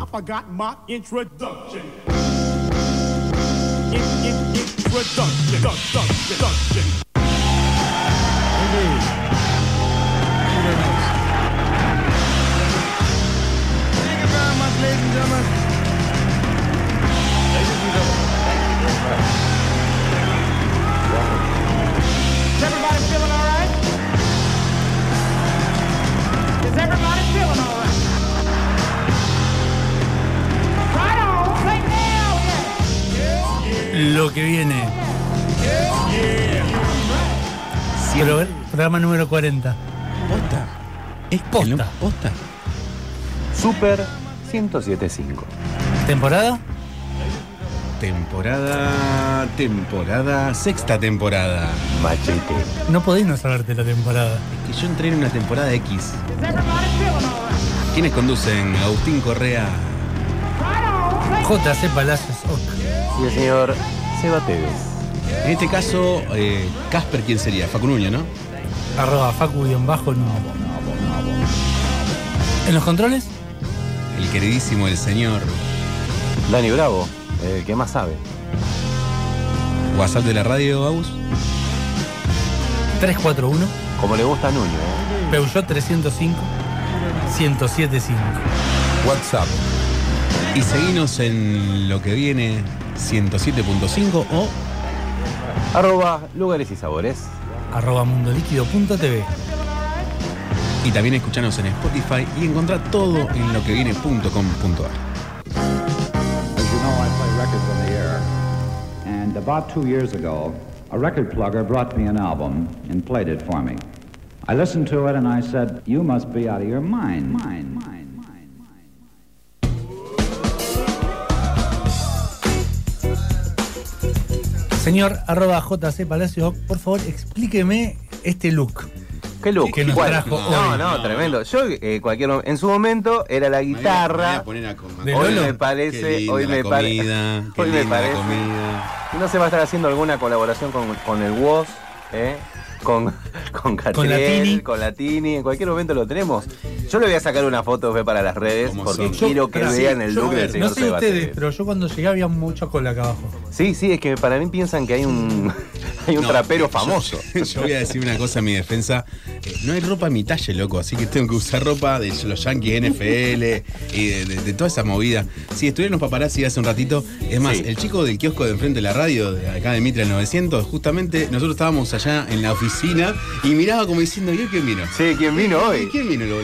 I forgot my introduction. In, in, introduction. Introduction. Indeed. Very much. Thank you very much, ladies and gentlemen. Ladies and gentlemen, thank you very much. Is everybody feeling all right? Is everybody feeling all? Right Lo que viene. Pro- programa número 40. Posta. Es Posta. no- posta. Super 1075. ¿Temporada? Temporada. Temporada. Sexta temporada. Machete. No podéis no saberte la temporada. Que yo entré en una temporada X. ¿Quiénes conducen? Agustín Correa. JC Palacios Oc. Y el señor Seba Tevez. En este caso, eh, Casper, ¿quién sería? Facunuño, ¿no? Arroba Facu-bajo no. ¿En los controles? El queridísimo, el señor Dani Bravo, el que más sabe. WhatsApp de la radio, Agus. 341 Como le gusta a Nuño, ¿eh? Peugeot 305 1075. WhatsApp. Y seguinos en lo que viene 107.5 o Arroba lugares y sabores. Arroba mundoliquido.tv. y también escuchanos en Spotify y encontrar todo en lo que viene.com.ar. As you know, I play records on the air. And about two years ago, a record plugger brought me an album and played it for me. I listened to it and I said, You must be out of your mind. Mind, mind, mind, Señor arroba JC Palacios por favor explíqueme este look. ¿Qué look? Que nos ¿Cuál? trajo no, hoy. no, No, tremendo. Yo, eh, cualquier en su momento, era la guitarra. Hoy me parece, hoy me parece. comida, Hoy me parece. no se va a estar haciendo alguna colaboración con, con el WOS, ¿eh? Con, con Catriel, Latini. con Latini, en cualquier momento lo tenemos. Yo le voy a sacar una foto ve, para las redes Como porque son. quiero que vean sí, el yo- look del señor No sé Seba ustedes, pero yo cuando llegué había mucha cola acá abajo. Sí, sí, es que para mí piensan que hay un, hay un No, trapero yo- famoso. Yo, voy a decir una cosa en mi defensa. No hay ropa a mi talle, loco, así que tengo que usar ropa de los Yankees NFL y de, de- de toda esa movida. Sí, estuvieron los paparazzi hace un ratito. Es más, Sí. el chico del kiosco de enfrente de la radio, de acá de Mitra 900, justamente nosotros estábamos allá en la oficina y miraba como diciendo, ¿y hoy quién vino? Sí, ¿quién vino hoy? ¿Quién vino? Lo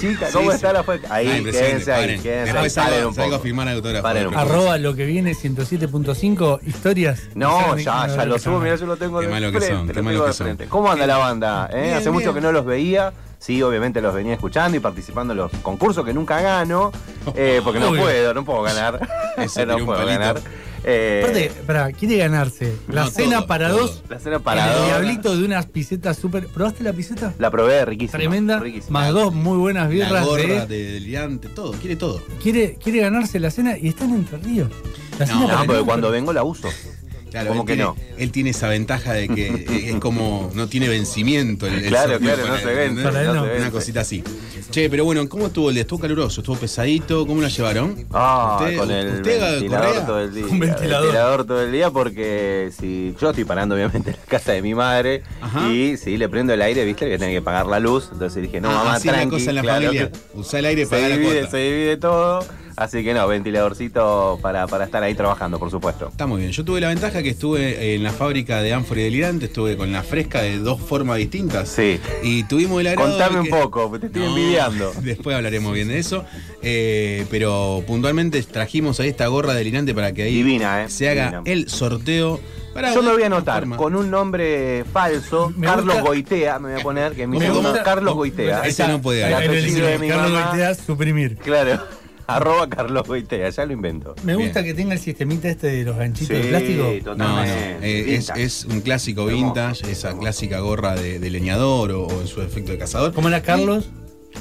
chica, ¿cómo sí. está la fue? Ahí, Ah, quédense ahí, quédense ahí. Después salgo, salgo a firmar autógrafo. Paren un poco. Arroba lo que viene 107.5 historias. No, ya, ya lo subo, mirá, yo lo tengo Qué de malo que frente, son, qué lo malo tengo que de son. frente. ¿Cómo anda la banda? eh? Bien, Hace mucho que no los veía. Sí, obviamente los venía escuchando y participando en los concursos que nunca gano, eh, porque no Obvio. puedo, no puedo ganar. Ese no tiró un puedo palito. ganar. Eh, Aparte, pará, quiere ganarse la No, cena todo, para todo. dos. la cena en para el dos. diablito de unas pisetas súper. ¿Probaste la piseta? La probé, riquísima. Tremenda. riquísima. Más dos muy buenas La birras gorra de. de deliante, todo, quiere todo. Quiere, quiere ganarse la cena y está en Entre Ríos. La No, cena No, para porque cuando vengo la uso. Claro, ¿Cómo él que tiene, no? Él tiene esa ventaja de que es como no tiene vencimiento. El, el Claro, claro, no se se Una vence. cosita así. Che, pero bueno, ¿cómo estuvo el día? ¿Estuvo caluroso? ¿Estuvo pesadito? ¿Cómo lo llevaron? Ah, ¿Usted- con el usted, ventilador Correa? todo el día. Con ventilador. todo el día porque si yo estoy parando obviamente en la casa de mi madre Ajá. y si le prendo el aire, viste, que tiene que pagar la luz. Entonces dije, no, Ah, mamá, así es la tranqui. cosa en la claro, familia. Usá el aire se para la divide, cuota. se divide todo. Así que no, ventiladorcito para, para estar ahí trabajando, por supuesto. Está muy bien. Yo tuve la ventaja que estuve en la fábrica de Anfori Delirante, estuve con la fresca de dos formas distintas. Sí. Y tuvimos el agrado. Contame un poco, te estoy No, envidiando. Después hablaremos bien de eso. Eh, pero puntualmente trajimos ahí esta gorra delirante para que ahí Divina, eh, se haga divina. el sorteo. Para Yo me voy a anotar con un nombre falso, Me Carlos gusta- Goitea, me voy a poner, que es mi Me segundo, gusta- Carlos Goitea. Ese no puede apellido de mi Carlos mamá. Goitea, suprimir. Claro, arroba Carlos Goitea, ya lo invento. Me Bien. gusta que tenga el sistemita este de los ganchitos Sí, de plástico. No, eh, es, es un clásico Hermoso. vintage, esa clásica gorra de, de leñador o, o en su efecto de cazador. ¿Cómo era Carlos?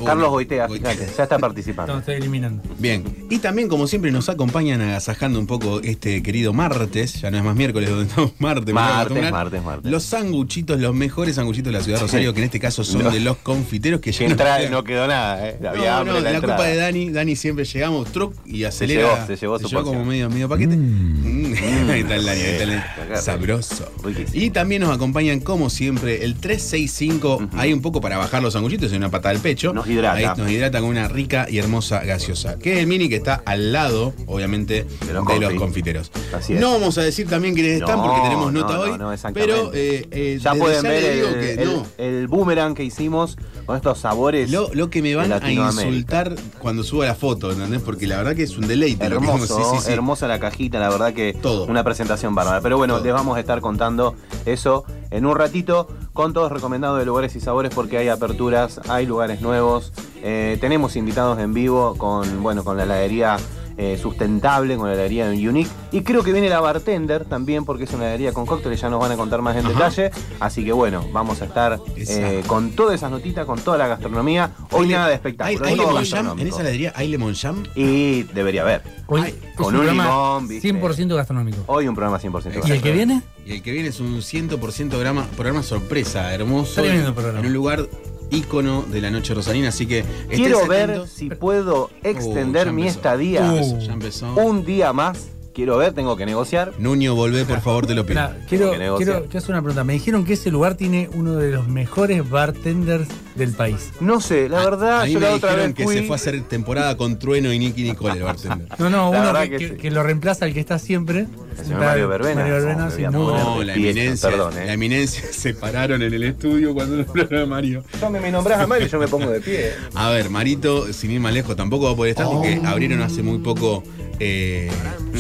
Carlos Goitea, fíjate, ya está participando. No, estoy eliminando. Bien, y también como siempre nos acompañan agasajando un poco este querido martes, ya no es más miércoles, donde estamos martes. Martes, martes, martes. Los sanguchitos, los mejores sanguchitos de la ciudad de Rosario, que en este caso son No. de los confiteros que no entra, no quedó nada, ¿eh? No, Había hambre no, en la, la culpa de Dani, Dani siempre llegamos, truc, y acelera. llevó, se llevó su como porción. medio, medio paquete. Mm. ahí está el Dani, ahí está el Dani. Rico. Sabroso. Riquísimo. Y también nos acompañan, como siempre, el 365. Hay un poco para bajar los sanguchitos y una patada al pecho. Nos hidrata. Ahí nos hidrata con una rica y hermosa gaseosa. Que es el mini que está al lado, obviamente, de los, confi. confiteros. Así es. No vamos a decir también quiénes están No, porque tenemos nota no, hoy. no, pero eh, eh, Ya pueden ver el boomerang que hicimos con estos sabores. Lo, lo que me van a insultar cuando suba la foto, ¿entendés? Porque la verdad que es un deleite. lo que Hermoso. Sí, sí, sí. hermosa la cajita, la verdad que Todo. una presentación bárbara. Pero bueno, Todo. les vamos a estar contando eso en un ratito, con todos recomendados de lugares y sabores, porque hay aperturas, hay lugares nuevos. Eh, tenemos invitados en vivo con, bueno, con la heladería eh, sustentable, con la heladería Unique. Y creo que viene la bartender también, porque es una heladería con cócteles, ya nos van a contar más en Ajá. detalle. Así que bueno, vamos a estar eh, con todas esas notitas, con toda la gastronomía. Hoy Hay nada de ¿Hay, espectáculo. hay lemon jam? gastronómico. ¿En esa heladería hay lemon jam? Y debería haber. Hoy con un un programa limón, ¿viste? 100% gastronómico. Hoy un programa 100% ¿Y el gastronómico. que viene? Y el que viene es un 100% programa, programa sorpresa, hermoso. Tremendo programa. En un lugar ícono de la noche rosalina, así que Quiero ver atentos. si puedo extender Uh, mi estadía Uh. un día más. Quiero ver, tengo que negociar. Nuño, volvé, por favor, te lo pido. Quiero, quiero, quiero hacer una pregunta. Me dijeron que ese lugar tiene uno de los mejores bartenders del país. No sé, la A- verdad, a mí yo me la otra dijeron vez que fui. se fue a hacer temporada con Trueno y Nicky Nicole, el bartender. No, no, La uno que, que que- sí. que lo reemplaza al que está siempre. El señor Mario Verbena. Mario Verbena, No, sí, me a. No, la eminencia, perdón, la eh. eminencia se pararon en el estudio cuando nombraron a Mario. Yo me, me nombrás a Mario y yo me pongo de pie. A ver, Marito, sin ir más lejos, tampoco va a poder estar porque Oh. abrieron hace muy poco eh,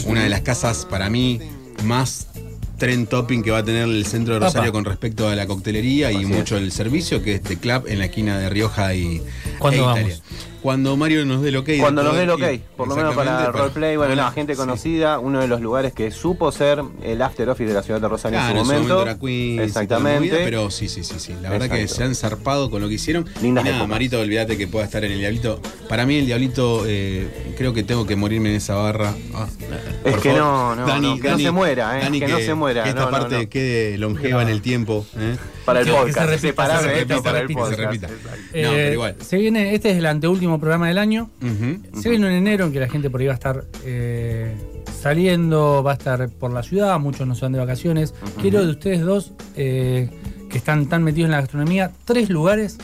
una de las casas para mí más trend topping que va a tener el centro de Rosario con respecto a la coctelería y mucho el servicio, que es The Club en la esquina de Rioja y ¿Cuándo e vamos? Cuando Mario nos dé el ok. Cuando nos dé el ok, por lo menos para roleplay, bueno, no, gente sí. conocida, uno de los lugares que supo ser el after office de la ciudad de Rosario Claro, en su momento. era Queens y toda la Exactamente. movida, pero sí, sí, sí, sí. La verdad que se han zarpado con lo que hicieron. Lindas y nada, épocas. Marito, olvídate que pueda estar en el Diablito. Para mí, el Diablito, eh, creo que tengo que morirme en esa barra. Ah, Es que favor. no, no, no, que no se muera, eh, que no se muera, Que esta no, parte quede longeva en el tiempo. ¿eh? Para el Que- que se podcast, repita, separame se esto repita, para el repita, se podcast. repita. Exacto. No, pero igual. Se viene, este es el anteúltimo programa del año. Se viene en enero en que la gente por ahí va a estar eh, saliendo, va a estar por la ciudad, muchos no se van de vacaciones. Quiero de ustedes dos, eh, que están tan metidos en la gastronomía, tres lugares,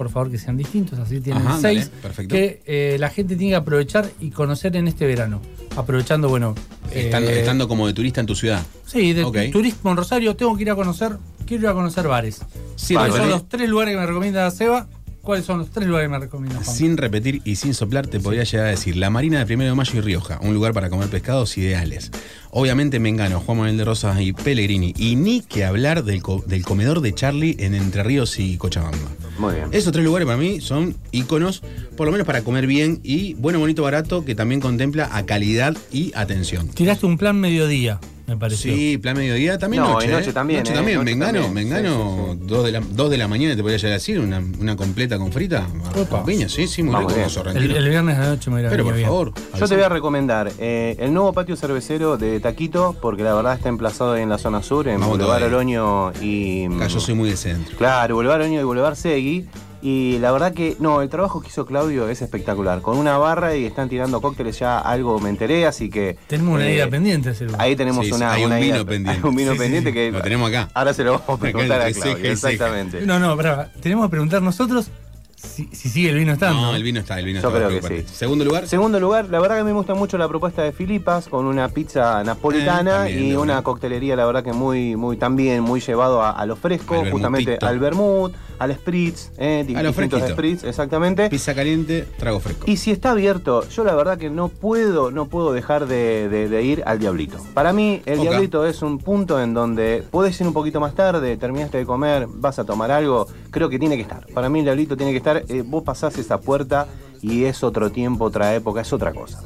por favor que sean distintos, así tienen Ajá, seis, que eh, la gente tiene que aprovechar y conocer en este verano. Aprovechando, bueno... Estando, eh, estando como de turista en tu ciudad. Sí, de turismo en Rosario, tengo que ir a conocer, quiero ir a conocer bares. Sin ¿Cuáles son los tres lugares que me recomienda Seba? ¿Cuáles son los tres lugares que me recomienda Juan? sin repetir y sin soplar, te podría llegar a decir la Marina de Primero de Mayo y Rioja, un lugar para comer pescados ideales. Obviamente Mengano, Juan Manuel de Rosas y Pellegrini. Y ni que hablar del, co- del comedor de Charlie en Entre Ríos y Cochabamba. Muy bien. Esos tres lugares para mí son íconos, por lo menos para comer bien y bueno, bonito, barato, que también contempla a calidad y atención. Tiraste un plan mediodía, me pareció. Sí, plan mediodía también No, noche. y noche ¿eh? también, Noche ¿eh? también, Noche Mengano, también. Mengano, Sí, sí, Dos, de la, dos de la mañana te podría llegar a decir, una, una completa con frita, Opa. con piña, sí, sí, muy rico. El, el viernes a la noche me voy a ir a Pero por bien. favor. Yo te voy a recomendar eh, el nuevo patio cervecero de Taquito, porque la verdad está emplazado en la zona sur, en Vamos Boulevard. Oroño y. Acá yo soy muy de centro. Claro, Boulevard Oroño y Boulevard Segui. Y la verdad que, no, el trabajo que hizo Claudio es espectacular. Con una barra y están tirando cócteles ya, algo me enteré, así que. Tenemos una eh, idea pendiente lugar. Ahí tenemos Sí, una. hay un vino idea- pendiente. Hay un vino Sí, pendiente sí. que. Lo tenemos acá. Ahora se lo vamos a preguntar a Claudio. Exactamente. No, no, brava. Tenemos que preguntar nosotros si, si sigue el vino estando. No, el vino está, el vino Yo está. creo que sí. Segundo lugar, Segundo lugar, la verdad que me gusta mucho la propuesta de Filipas con una pizza napolitana Eh, y una coctelería, la verdad que muy, muy también muy llevado a, a lo fresco, Al justamente al vermut, al spritz, eh, A lo distintos fresquito. spritz, exactamente. pizza caliente, trago fresco. Y si está abierto, yo la verdad que no puedo, no puedo dejar de, de- de ir al Diablito. Para mí, el. Diablito es un punto en donde puedes ir un poquito más tarde, terminaste de comer, vas a tomar algo, creo que tiene que estar. Para mí el Diablito tiene que estar, eh, vos pasás esa puerta y es otro tiempo, otra época, es otra cosa.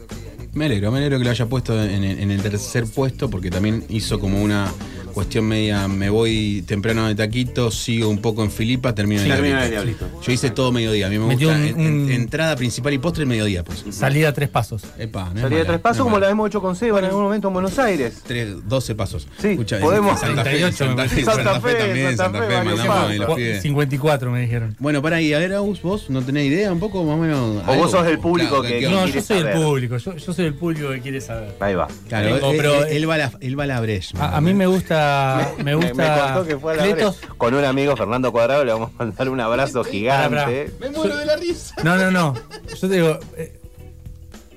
Me alegro, me alegro que lo haya puesto en, en el tercer puesto porque también hizo como una cuestión media, me voy temprano de taquito, sigo un poco en Filipa, termino termino en el Diablito. Yo hice todo mediodía, a mí me Metió gusta un- en- en- un- entrada principal y postre mediodía, pues. Salida a tres pasos. Epa, no es Salida de mala, tres pasos no como la hemos hecho con Seba en algún momento en Buenos Aires. Tres, 12 pasos. Sí, Escucha, podemos- Santa Fe, 38 Santa, me Fe. Santa Fe Santa Fe, también, Santa Santa Fe, Fe, varios mandamos pasos. ahí los Cu- pibes. 54 me dijeron. Bueno, para ahí, a ver, Agus, vos no tenés idea un poco más o menos. O vos sos el público que- ¿qué No, yo soy el público, yo, yo soy el público que quiere saber. Ahí va. Claro, Tengo, él, pero- él- él va a la, él va a la brecha. A, a mí me gusta. Me gusta. me contó que fue a la Cletos. Con un amigo, Fernando Cuadrado, le vamos a mandar un abrazo gigante. Me muero de la risa. No, no, no. Yo te digo, eh,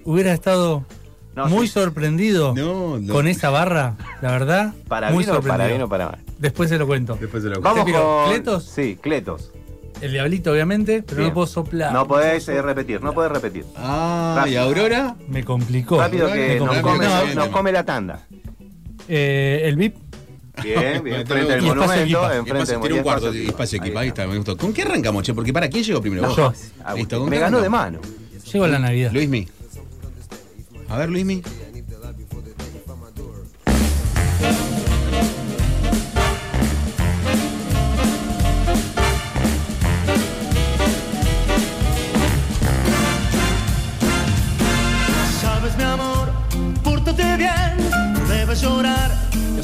hubiera estado No, muy sí. sorprendido No, no. con esa barra, la verdad. Para muy bien, o para bien o para mal. Después se lo cuento. Después se lo Vamos Te pido, con. ¿Cletos? Sí, Cletos. El diablito, obviamente, pero Bien. no puedo soplar. No podés eh, repetir, no podés repetir. Ah, y Rápido. Aurora. Me complicó. Rápido que nos complicó. come, No, nos- come la tanda. eh, el VIP, Bien, bien. Y Enfrente del monumento, enfrente del tiene un cuarto de espacio equipa, ahí Ahí está, me gustó. ¿Con qué arrancamos, che? Porque para quién llegó primero. No, ¿Vos? yo. Listo, ¿con Me ganó de mano. llego a la Navidad. Luismi. A ver, Luismi.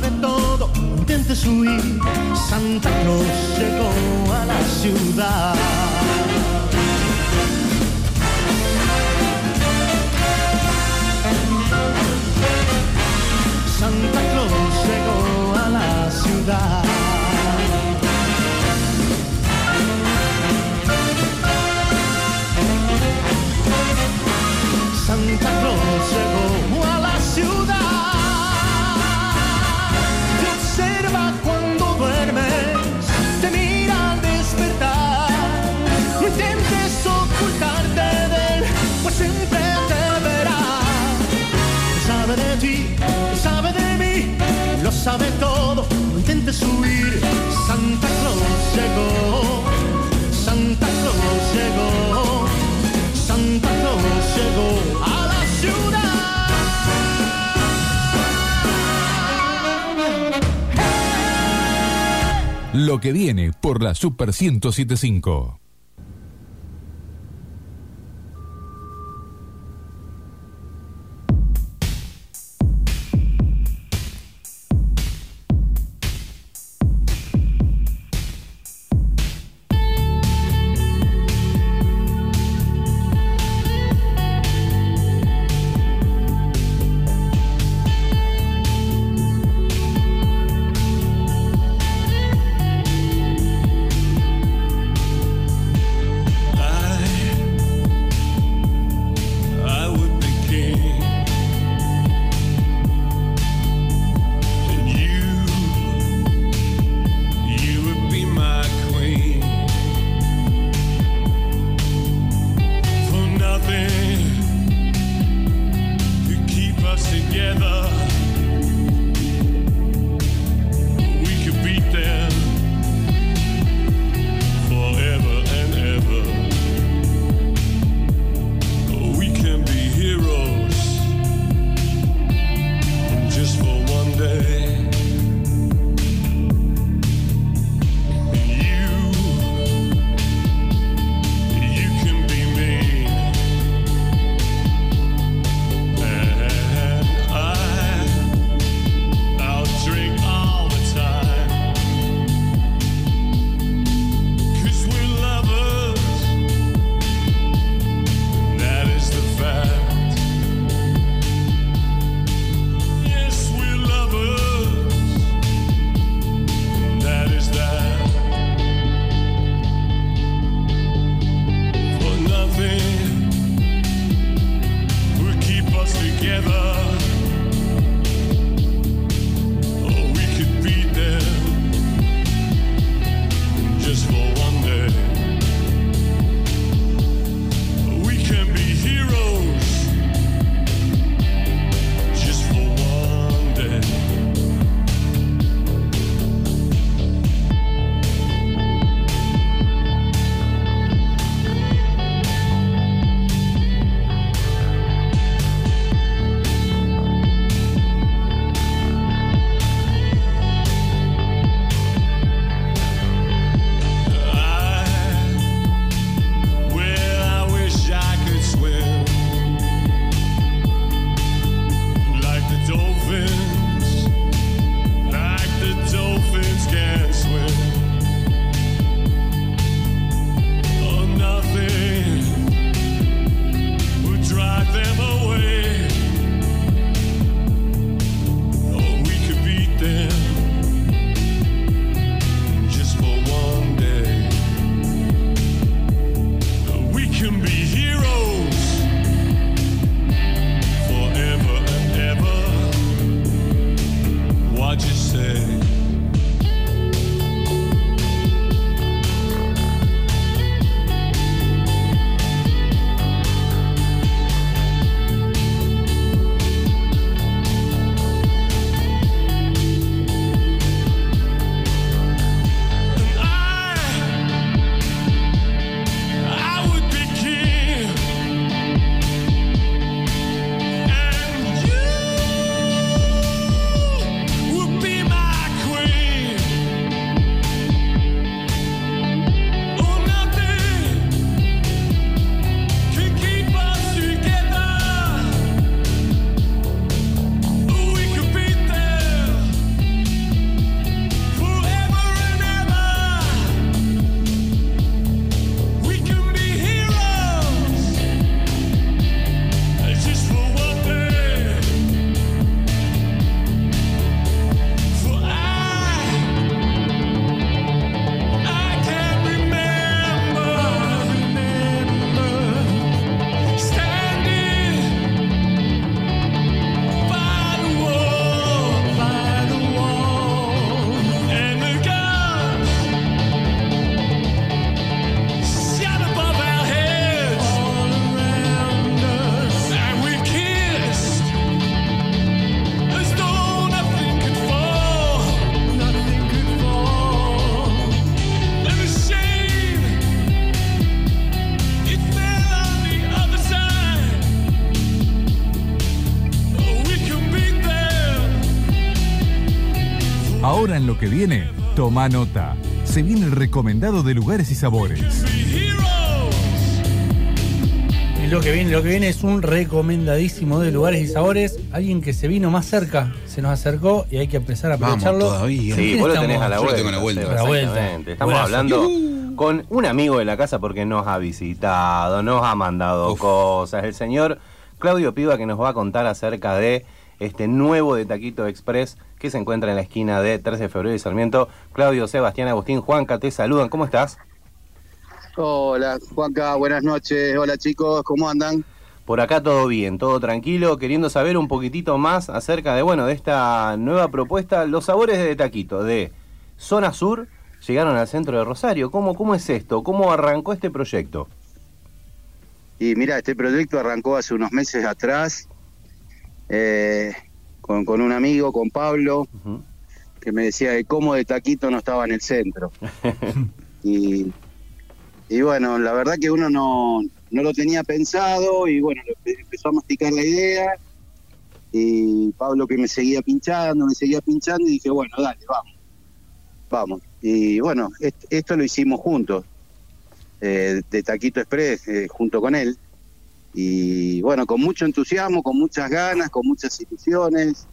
Sabe todo. Intentes huir, Santa Claus llegó a la ciudad. Santa Claus llegó a la ciudad. Santa Claus llegó a la ciudad. Sabe todo, no intentes huir. Santa Claus llegó, Santa Claus llegó, Santa Claus llegó a la ciudad. Lo que viene por la Super 1075. Que viene, toma nota. Se viene el recomendado de lugares y sabores. Y lo que viene, lo que viene es un recomendadísimo de lugares y sabores. Alguien que se vino más cerca, se nos acercó y hay que empezar a Vamos aprovecharlo. todavía. Sí, vos lo estamos? tenés a la Yo vuelta. tengo a la vuelta. Seba, A la vuelta. exactamente. Estamos Buenas. hablando con un amigo de la casa porque nos ha visitado, nos ha mandado Uf. cosas. El señor Claudio Piva que nos va a contar acerca de este nuevo de Taquito Express que se encuentra en la esquina de 13 de febrero y Sarmiento. Claudio, Sebastián, Agustín, Juanca, te saludan. ¿Cómo estás? Hola, Juanca, buenas noches. Hola chicos, ¿cómo andan? Por acá todo bien, todo tranquilo, queriendo saber un poquitito más acerca de, bueno, de esta nueva propuesta, los sabores de Taquito, de Zona Sur, llegaron al centro de Rosario. ¿Cómo, cómo es esto? ¿Cómo arrancó este proyecto? Y mira, este proyecto arrancó hace unos meses atrás eh, con, con un amigo, con Pablo, que me decía que cómo de taquito no estaba en el centro. y, y bueno, la verdad que uno no, no lo tenía pensado y bueno, empezó a masticar la idea y Pablo que me seguía pinchando, me seguía pinchando y dije, bueno, dale, vamos, vamos. Y bueno, est- esto lo hicimos juntos, eh, de Taquito Express, eh, junto con él. Y bueno, con mucho entusiasmo, con muchas ganas, con muchas ilusiones.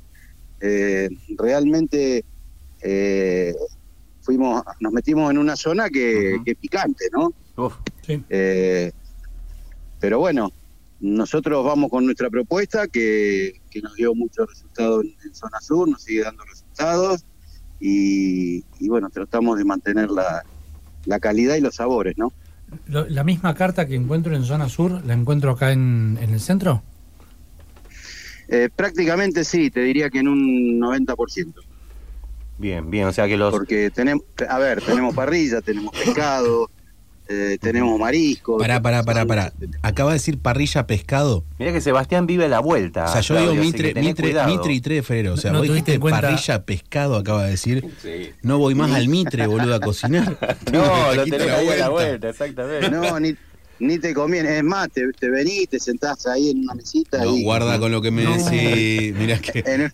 Eh, realmente eh, fuimos, nos metimos en una zona que, es picante, ¿no? Uf, Sí. Eh, pero bueno, nosotros vamos con nuestra propuesta que, que nos dio muchos resultados en, en zona sur, nos sigue dando resultados y, y bueno, tratamos de mantener la, la calidad y los sabores, ¿no? Lo- La misma carta que encuentro en zona sur, ¿la encuentro acá en, en el centro? Eh, prácticamente sí, te diría que en un 90%. bien, bien, o sea que los... Porque tenemos, a ver, tenemos parrilla, tenemos pescado, eh, tenemos mariscos. Pará, pará, pará, pará. Acaba de decir parrilla pescado. Mira que Sebastián vive a la vuelta. O sea, yo Claudio, digo Mitre, Mitre. Mitre y 3 de febrero. O sea, No vos dijiste cuenta- parrilla pescado, acaba de decir. Sí. No voy más al Mitre, boludo, a cocinar. No, lo tenés ahí a la vuelta, exactamente. No, ni, ni te conviene. Es más, te, te venís, te sentás ahí en una mesita No, y... guarda con lo que me No. decís. Mirá que en-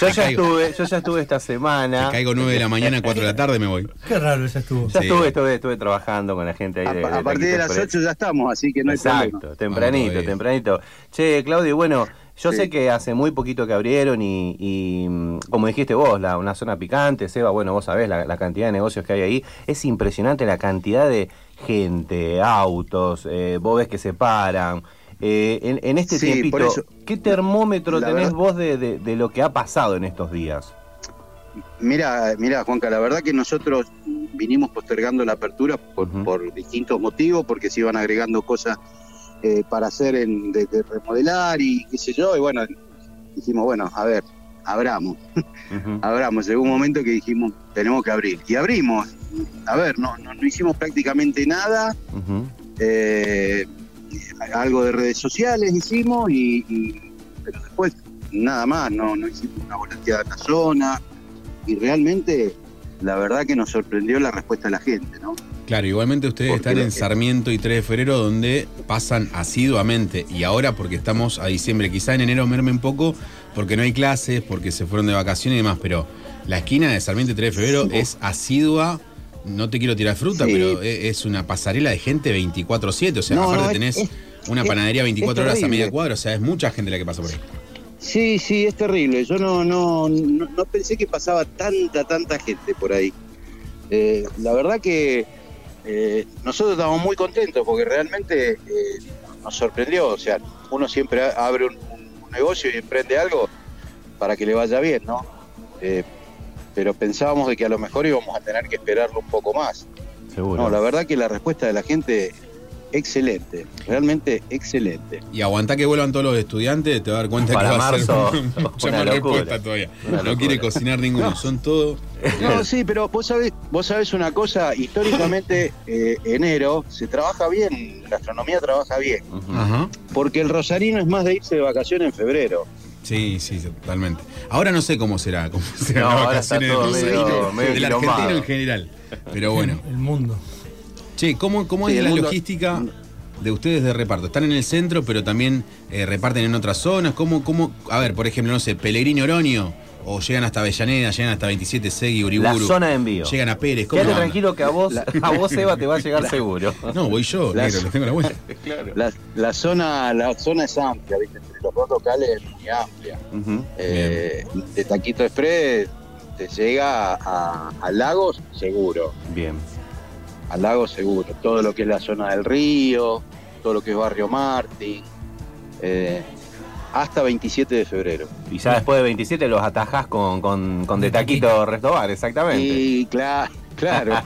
Yo ya estuve, yo ya estuve esta semana. te caigo 9 de la mañana, 4 de la tarde, me voy. Qué raro esa estuvo. Ya Sí. estuve, estuve, estuve trabajando con la gente ahí a, de, a de partir de las Express. 8 ya estamos, así que no hay Exacto, problema. tempranito, tempranito. Che, Claudio, bueno, yo Sí. sé que hace muy poquito que abrieron y, y, mm, como dijiste vos, la, una zona picante, Seba, bueno, vos sabés la, la cantidad de negocios que hay ahí. Es impresionante la cantidad de gente, autos, eh, vos ves que se paran. Eh, en, en este Sí, tiempito, eso, ¿qué termómetro tenés verdad- vos de, de- de lo que ha pasado en estos días? Mira, mira, Juanca, la verdad que nosotros vinimos postergando la apertura por, por distintos motivos, porque se iban agregando cosas eh, para hacer en, de, de remodelar y qué sé yo, y bueno, dijimos, bueno, a ver, abramos, abramos. Llegó un momento que dijimos, tenemos que abrir. Y abrimos. A ver, no, no, no hicimos prácticamente nada, eh, algo de redes sociales hicimos, y, y- pero después nada más, no, no hicimos una volanteada en la zona, y realmente la verdad que nos sorprendió la respuesta de la gente, ¿no? Claro, igualmente ustedes Porque están en Sarmiento y 3 de febrero, donde pasan asiduamente. Y ahora, porque estamos a diciembre, quizá en enero merme un poco, porque no hay clases, porque se fueron de vacaciones y demás, pero la esquina de Sarmiento y 3 de febrero es asidua. No te quiero tirar fruta, Sí. pero e- es una pasarela de gente 24-7. O sea, No, aparte no, tenés es- una panadería 24 es horas a media cuadra. O sea, es mucha gente la que pasa por ahí. Sí, sí, es terrible. Yo no, no, no, no pensé que pasaba tanta, tanta gente por ahí. Eh, la verdad que eh, nosotros estamos muy contentos porque realmente eh, nos sorprendió. O sea, uno siempre abre un, un negocio y emprende algo para que le vaya bien, ¿no? Eh, pero pensábamos de que a lo mejor íbamos a tener que esperarlo un poco más. Seguro. No, la verdad que la respuesta de la gente, excelente, realmente excelente. Y aguantá que vuelvan todos los estudiantes, te vas a dar cuenta Para que va marzo, a ser mucha una más locura. respuesta todavía. No quiere cocinar ninguno, No. son todos. No, sí, pero vos sabés, vos sabés una cosa, históricamente eh, enero se trabaja bien, la gastronomía trabaja bien, porque el rosarino es más de irse de vacaciones en febrero. Sí, sí, totalmente. Ahora no sé cómo será, cómo serán No, las vacaciones del medio- Rosarino, medio del quilombado. argentino en general. Pero bueno. El mundo. Che, ¿cómo, cómo Sí, es la mundo- logística de ustedes de reparto? ¿Están en el centro, pero también eh, reparten en otras zonas? ¿Cómo, cómo, a ver, por ejemplo, no sé, Pellegrini Oroño, O llegan hasta Avellaneda, llegan hasta 27 Segui, Uriburu. La zona de envío. Llegan a Pérez. ¿cómo Quédate tranquilo que a vos, a vos, Eva, te va a llegar seguro. No, voy yo, Las- negro, les tengo la vuelta. La, la zona la zona es amplia, ¿viste? Entre los dos locales es muy amplia. Eh, de Taquito Express te llega a Lagos seguro, Bien. A Lagos seguro. Todo lo que es la zona del río, todo lo que es Barrio Martín, eh, hasta 27 de febrero. Y ya después de 27 los atajás con, con, con de taquito restobar, exactamente. Y claro, claro,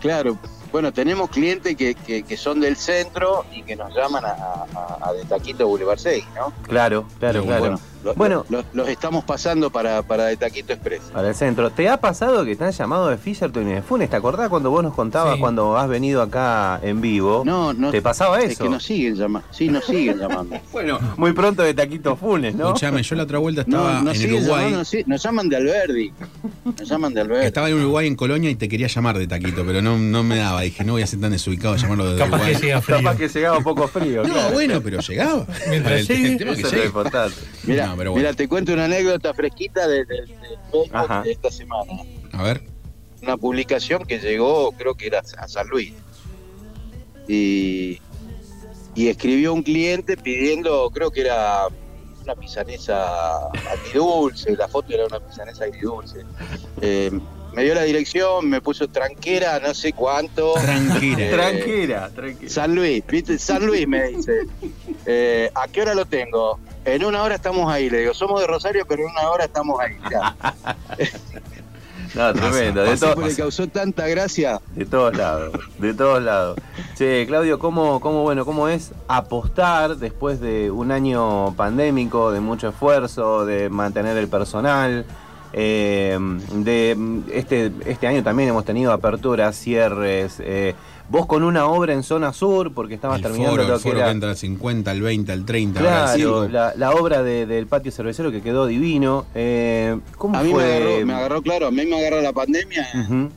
claro. Bueno, tenemos clientes que, que- que son del centro y que nos llaman a, a- a de Taquito Boulevard 6, ¿no? Claro, claro, Y claro. Bueno, lo- Bueno. lo- los estamos pasando para, para de Taquito Express. Para el centro. ¿Te ha pasado que te han llamado de Fisherton y de Funes? ¿Te acordás cuando vos nos contabas Sí. cuando has venido acá en vivo? No, no. ¿Te pasaba Es eso? que nos siguen llamando. Sí, nos siguen llamando. Bueno, muy pronto de Taquito Funes, ¿no? Escuchame, yo la otra vuelta estaba No, nos en siguen Uruguay. llamando, sí, nos llaman de Alberdi. Nos llaman de Alberdi. Estaba en Uruguay, en Colonia, y te quería llamar de taquito, pero no, no me daba. Dije, no voy a ser tan desubicado de llamarlo de Capaz Uruguay. que llega frío. Capaz que llegaba un poco frío. No, claro. bueno, pero llegaba. Mientras El- llegue, el tema que es importante. Mira, No, pero bueno. mira, te cuento una anécdota fresquita de, de- esta semana. A ver. Una publicación que llegó, creo que era a San Luis. Y, y escribió un cliente pidiendo, creo que era una pisanesa agridulce, la foto era una pisanesa agridulce. Eh, me dio la dirección, me puso tranquera, no sé cuánto. Tranquila. Eh, Tranquila, tranquila. San Luis, ¿viste? San Luis me dice. Eh, ¿A qué hora lo tengo? En una hora estamos ahí. Le digo, somos de Rosario, pero en una hora estamos ahí. Ya. No, tremendo. De, pasa, to- Tipo, le causó tanta gracia. de todos lados, de todos lados. Che, Claudio, ¿cómo, cómo, bueno, ¿cómo es apostar después de un año pandémico, de mucho esfuerzo, de mantener el personal? Eh, de este, este año también hemos tenido aperturas, cierres. eh, vos con una obra en zona sur, porque estabas El terminando foro, lo el que foro era. que entra al 50, al 20, al 30. ahora al Claro, la, la obra de- del patio cervecero que quedó divino. Eh, ¿Cómo A mí me agarró, me agarró, claro, a mí me agarró la pandemia Ujú,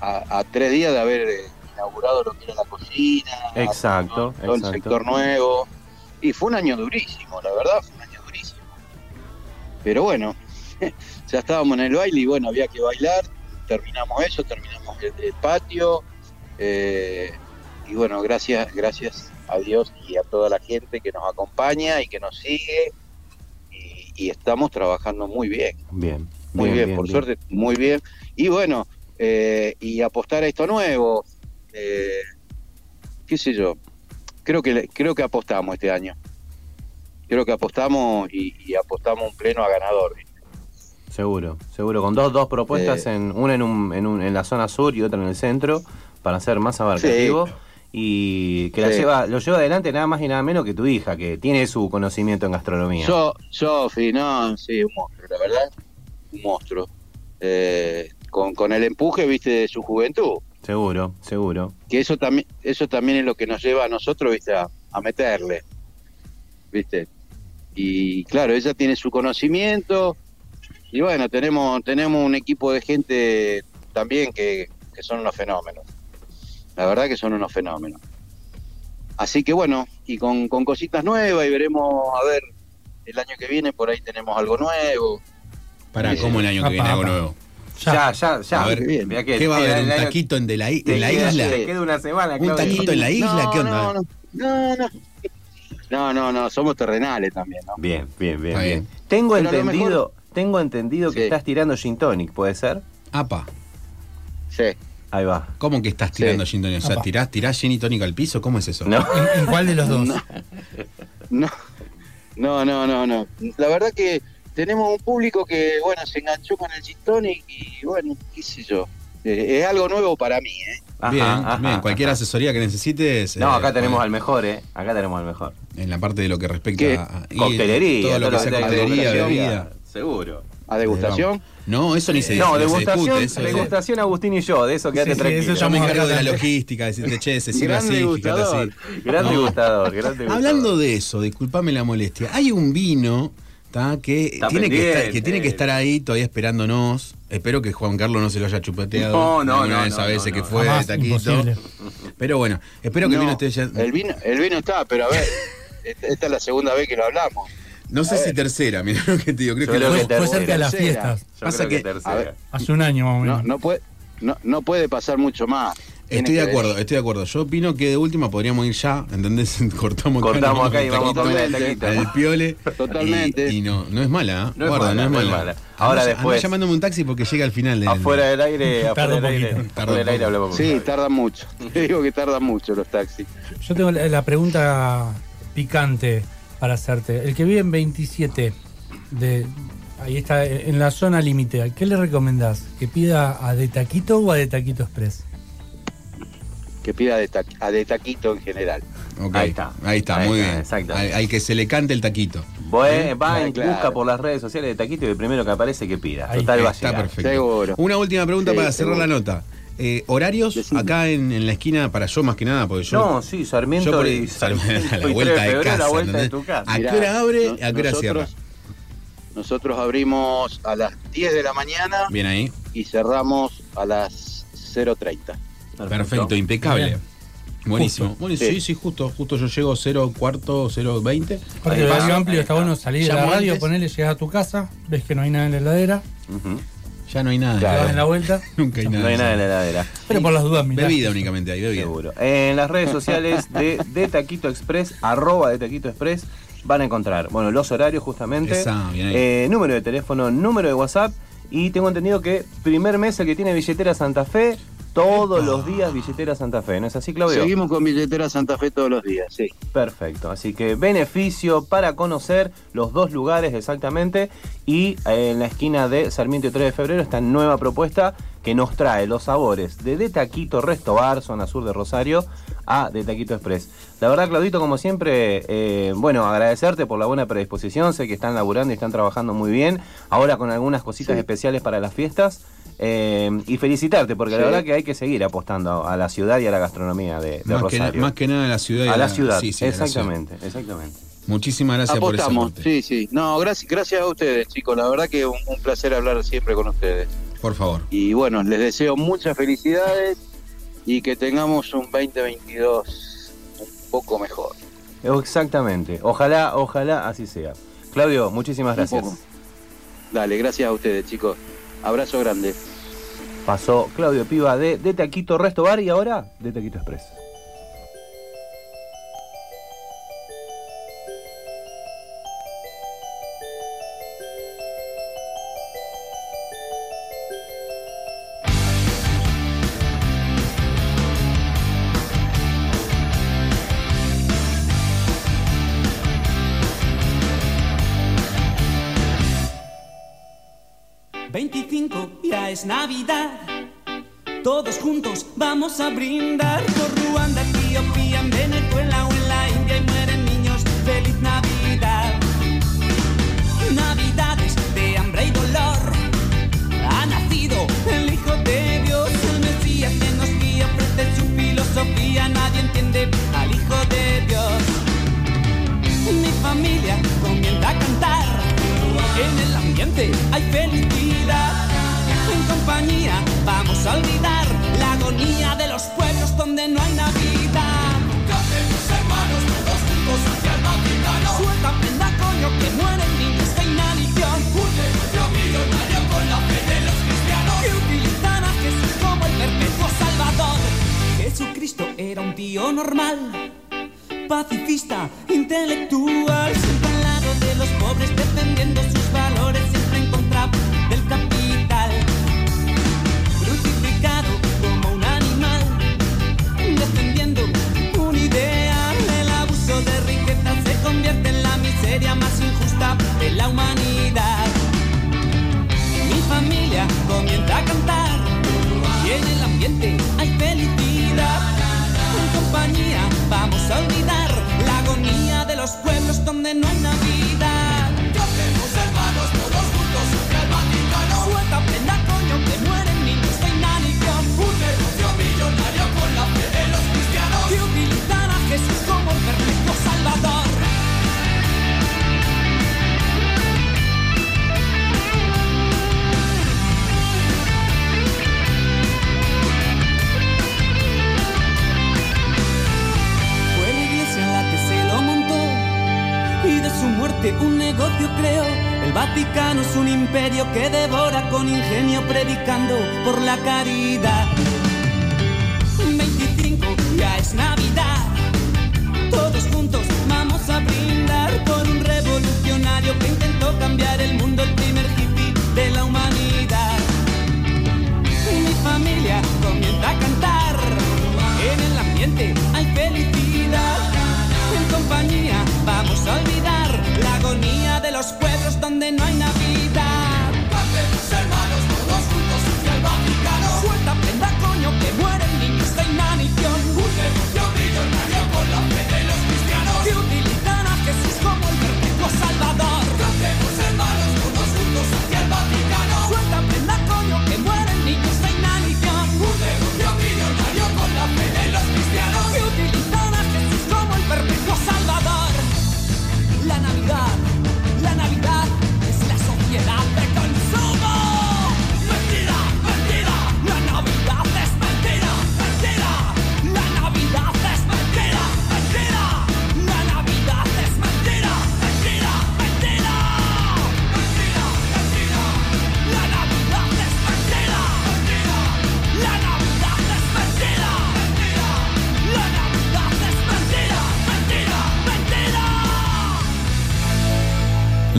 a, a tres días de haber eh, inaugurado lo que era la cocina. Exacto, todo el exacto. sector nuevo. Y fue un año durísimo, la verdad, fue. Pero bueno, ya estábamos en el baile y bueno, había que bailar. Terminamos eso, terminamos el, el patio. eh, y bueno, gracias, gracias a Dios y a toda la gente que nos acompaña y que nos sigue. Y, y estamos trabajando muy bien. Bien. Muy bien, por bien. suerte, muy bien. Y bueno, eh, y apostar a esto nuevo, eh, qué sé yo, creo que creo que apostamos este año. Creo que apostamos y, y apostamos un pleno a ganador. ¿viste? Seguro, seguro. Con dos, dos propuestas, Eh. en una en, un, en, un- en la zona sur y otra en el centro, para ser más abarcativo. Y que la lleva, lo lleva adelante nada más y nada menos que tu hija, que tiene su conocimiento en gastronomía. Yo, Sofi, no, sí, un monstruo, la verdad, un monstruo. Eh, con, con el empuje, viste, de su juventud. Seguro, seguro. que eso también eso también es lo que nos lleva a nosotros viste a, a meterle viste y claro ella tiene su conocimiento y bueno tenemos tenemos un equipo de gente también que, que son unos fenómenos la verdad que son unos fenómenos así que bueno y con, con cositas nuevas y veremos a ver el año que viene por ahí tenemos algo nuevo Pará, Sí. ¿cómo el año que Apa, viene algo nuevo? Ya, ya, ya. A ver, bien. ¿Qué va a haber? ¿Un taquito en, de la, en la queda- isla? Te queda una semana, ¿Un taquito en la isla? no, ¿Qué onda? no, no, no, no. No, no, no, somos terrenales también, ¿no? Bien, bien, bien, bien. bien. Tengo Pero entendido, tengo entendido que Sí. estás tirando gin tonic, ¿puede ser? Apa, Sí. Ahí va. ¿cómo que estás tirando gin tonic? O sea, Apa. ¿tirás, tirás gin y tónico al piso? ¿Cómo es eso? ¿No? ¿En, en cuál de los dos? No, no, no, no, no. La verdad que tenemos un público que, bueno, se enganchó con el gin tonic y, bueno, qué sé yo. Eh, es algo nuevo para mí, ¿eh? Ajá, bien, ajá, bien. Cualquier ajá. asesoría que necesites. No, eh, acá tenemos bueno, al mejor, ¿eh? Acá tenemos al mejor. En la parte de lo que respecta ¿Qué? a. y Coctelería, Todo lo que sea tenga coctelería, bebida. Seguro. A degustación. No, eso ni se No, ni se degustación, discute, degustación Agustín y yo, de eso quédate Sí, sí, tranquilo. eso Yo me encargo de la logística, decirte, che, se sirve así, fíjate degustador. así. Gran No. degustador, gran degustador. Hablando de eso, disculpame la molestia, hay un vino ¿tá? que, Está tiene que, estar, que tiene que estar ahí todavía esperándonos. Espero que Juan Carlos no se lo haya chupeteado. No, no, no, no, no, que fue Jamás, taquito. imposible. Pero bueno, espero que el No, vino esté ya. el vino, el vino está, pero a ver, esta esta es la segunda vez que lo hablamos. No sé si tercera, mira lo que te digo. Creo Yo que creo la- que Fue, fue tercera. cerca de las fiestas. Yo Pasa creo que, ver, Hace un año más o No, menos. no puede, no, no puede pasar mucho más. Estoy de acuerdo, estoy de acuerdo. Yo opino que de última podríamos ir ya, ¿entendés? Cortamos Cortamos acá y vamos a al piole. Totalmente. Y, y no, no es mala, ¿eh? No es Guarda, mala, no es mala. mala. Ahora Andá- después- andá llamándome un taxi porque llega al final del Afuera del aire, afuera Tarda del aire. Tarda Afuera del aire hablamos. Sí, tardan mucho. Te digo que tardan mucho los taxis. Yo tengo la, la pregunta picante para hacerte. El que vive en 27, de, ahí está, en la zona límite, ¿qué le recomendás? ¿Que pida a de taquito o a de taquito express? Que pida de ta- a de taquito en general. Ahí está. Ahí está, Ahí muy está, bien. exactamente. Al, al que se le cante el taquito. Voy- va en claro. busca por las redes sociales de Taquito y el primero que aparece que pida. Ahí Total va a Está perfecto. Seguro. Una última pregunta Sí, para cerrar seguro. la nota. Eh, ¿Horarios Decime. acá en, en la esquina para yo más que nada? Porque yo, No, sí, Sarmiento yo por- y Sarmiento, a la vuelta 3 de febrero, casa. la vuelta de tu casa. ¿A qué hora abre? no- ¿A qué hora nosotros- cierra? Nosotros abrimos a las 10 de la mañana Bien ahí. y cerramos a las 0.30. Perfecto, impecable. Bien. Buenísimo. Justo. Sí. Sí. sí, justo. Justo yo llego 0 cuarto, 0 20. Porque el barrio amplio está bueno salir de la radio, antes. ponerle, llegar a tu casa, ves que no hay nada en la heladera. Ya no hay nada. te Claro. das en la vuelta, Nunca hay nada. No hay nada en la heladera. pero por las dudas, mirá. Bebida únicamente hay, bebida. Seguro. En las redes sociales de, de Taquito Express, arroba de Taquito Express, van a encontrar, bueno, los horarios justamente, Esa, bien ahí. eh, número de teléfono, número de WhatsApp, y tengo entendido que primer mes el que tiene billetera Santa Fe, todos los días billetera Santa Fe, ¿no es así, Claudio? Seguimos con billetera Santa Fe todos los días, sí. Perfecto, así que beneficio para conocer los dos lugares exactamente y eh, en la esquina de Sarmiento y 3 de febrero esta nueva propuesta que nos trae los sabores de De Taquito Resto Bar, zona sur de Rosario, a De Taquito Express. La verdad, Claudito, como siempre, eh, bueno, agradecerte por la buena predisposición, sé que están laburando y están trabajando muy bien, ahora con algunas cositas Sí. especiales para las fiestas. Eh, y felicitarte, porque la verdad que hay que seguir apostando a la ciudad y a la gastronomía de, de Más que, Rosario. más que nada a la ciudad. y a la ciudad, sí, sí, a la ciudad. exactamente, exactamente. Muchísimas gracias por ese Apostamos, sí, sí. No, gracias, gracias a ustedes, chicos. La verdad que un, un placer hablar siempre con ustedes. Por favor. Y bueno, les deseo muchas felicidades y que tengamos un 2022 un poco mejor. Exactamente. Ojalá, ojalá así sea. Claudio, muchísimas gracias. Dale, gracias a ustedes, chicos. Abrazo grande. Pasó Claudio Piva de, de Taquito Resto Bar y ahora de Taquito Express. Navidad. Todos juntos vamos a brindar por Ruanda, Etiopía, en Venezuela o en la India y mueren niños. ¡Feliz Navidad! Navidades de hambre y dolor. Ha nacido el Hijo de Dios, el Mesías que nos guía, ofrece su filosofía. Nadie entiende al Hijo de Dios. Mi familia comienza a cantar. En el ambiente hay felicidad. Vamos a olvidar la agonía de los pueblos donde no hay Navidad. Cantemos hermanos todos juntos hacia el Vaticano. Suelta prenda coño que mueren niños de inanición. Un negocio millonario con la fe de los cristianos. Que utilizan a Jesús como el perpetuo salvador. Jesucristo era un tío normal pacifista, intelectual, siempre al lado de los pobres, defendiendo sus valores, más injusta de la humanidad. Mi familia comienza a cantar y en el ambiente hay felicidad. En compañía vamos a olvidar la agonía de los pueblos donde no hay Navidad. Hermanos todos juntos. Suelta prenda coño que devora con ingenio predicando por la caridad. 25 ya es Navidad. Todos juntos vamos a brindar por un revolucionario que intentó cambiar el mundo, el primer hippie de la humanidad. Mi familia comienza a cantar. En el ambiente hay felicidad. En compañía vamos a olvidar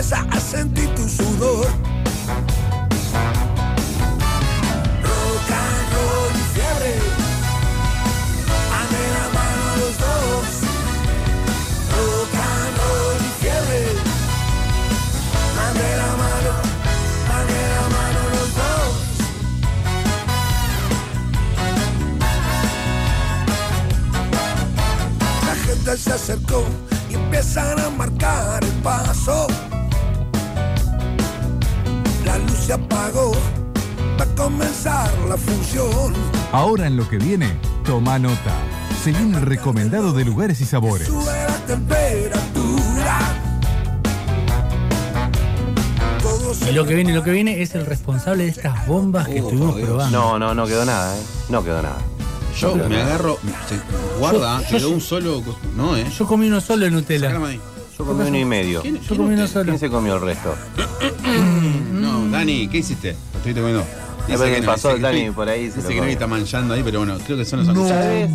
Empieza a sentir tu sudor. Rock and roll y fiebre. Ande la mano los dos. Rock and roll y fiebre. Ande la mano, ande la mano los dos. La gente se acercó y empiezan a marcar el paso. Se apagó, va a comenzar la función. Ahora en lo que viene, toma nota. Se viene el recomendado de lugares y sabores. Sube la temperatura. Y lo que viene, lo que viene es el responsable de estas bombas que estuvimos probando. No, no, no quedó nada, ¿eh? No quedó nada. Yo No quedó me nada. agarro. se- guarda, Yo- quedó yo- un solo. No, ¿eh? Yo comí uno solo de Nutella. Yo comí uno y medio. ¿Quién- Yo quién comí uno solo. ¿Quién se comió el resto? No, Dani, ¿qué hiciste? Lo estoy comiendo. Qué no, pasó, dice que Dani, por ahí se Dice que no está manchando ahí, pero bueno, creo que son los. ¿Sabes?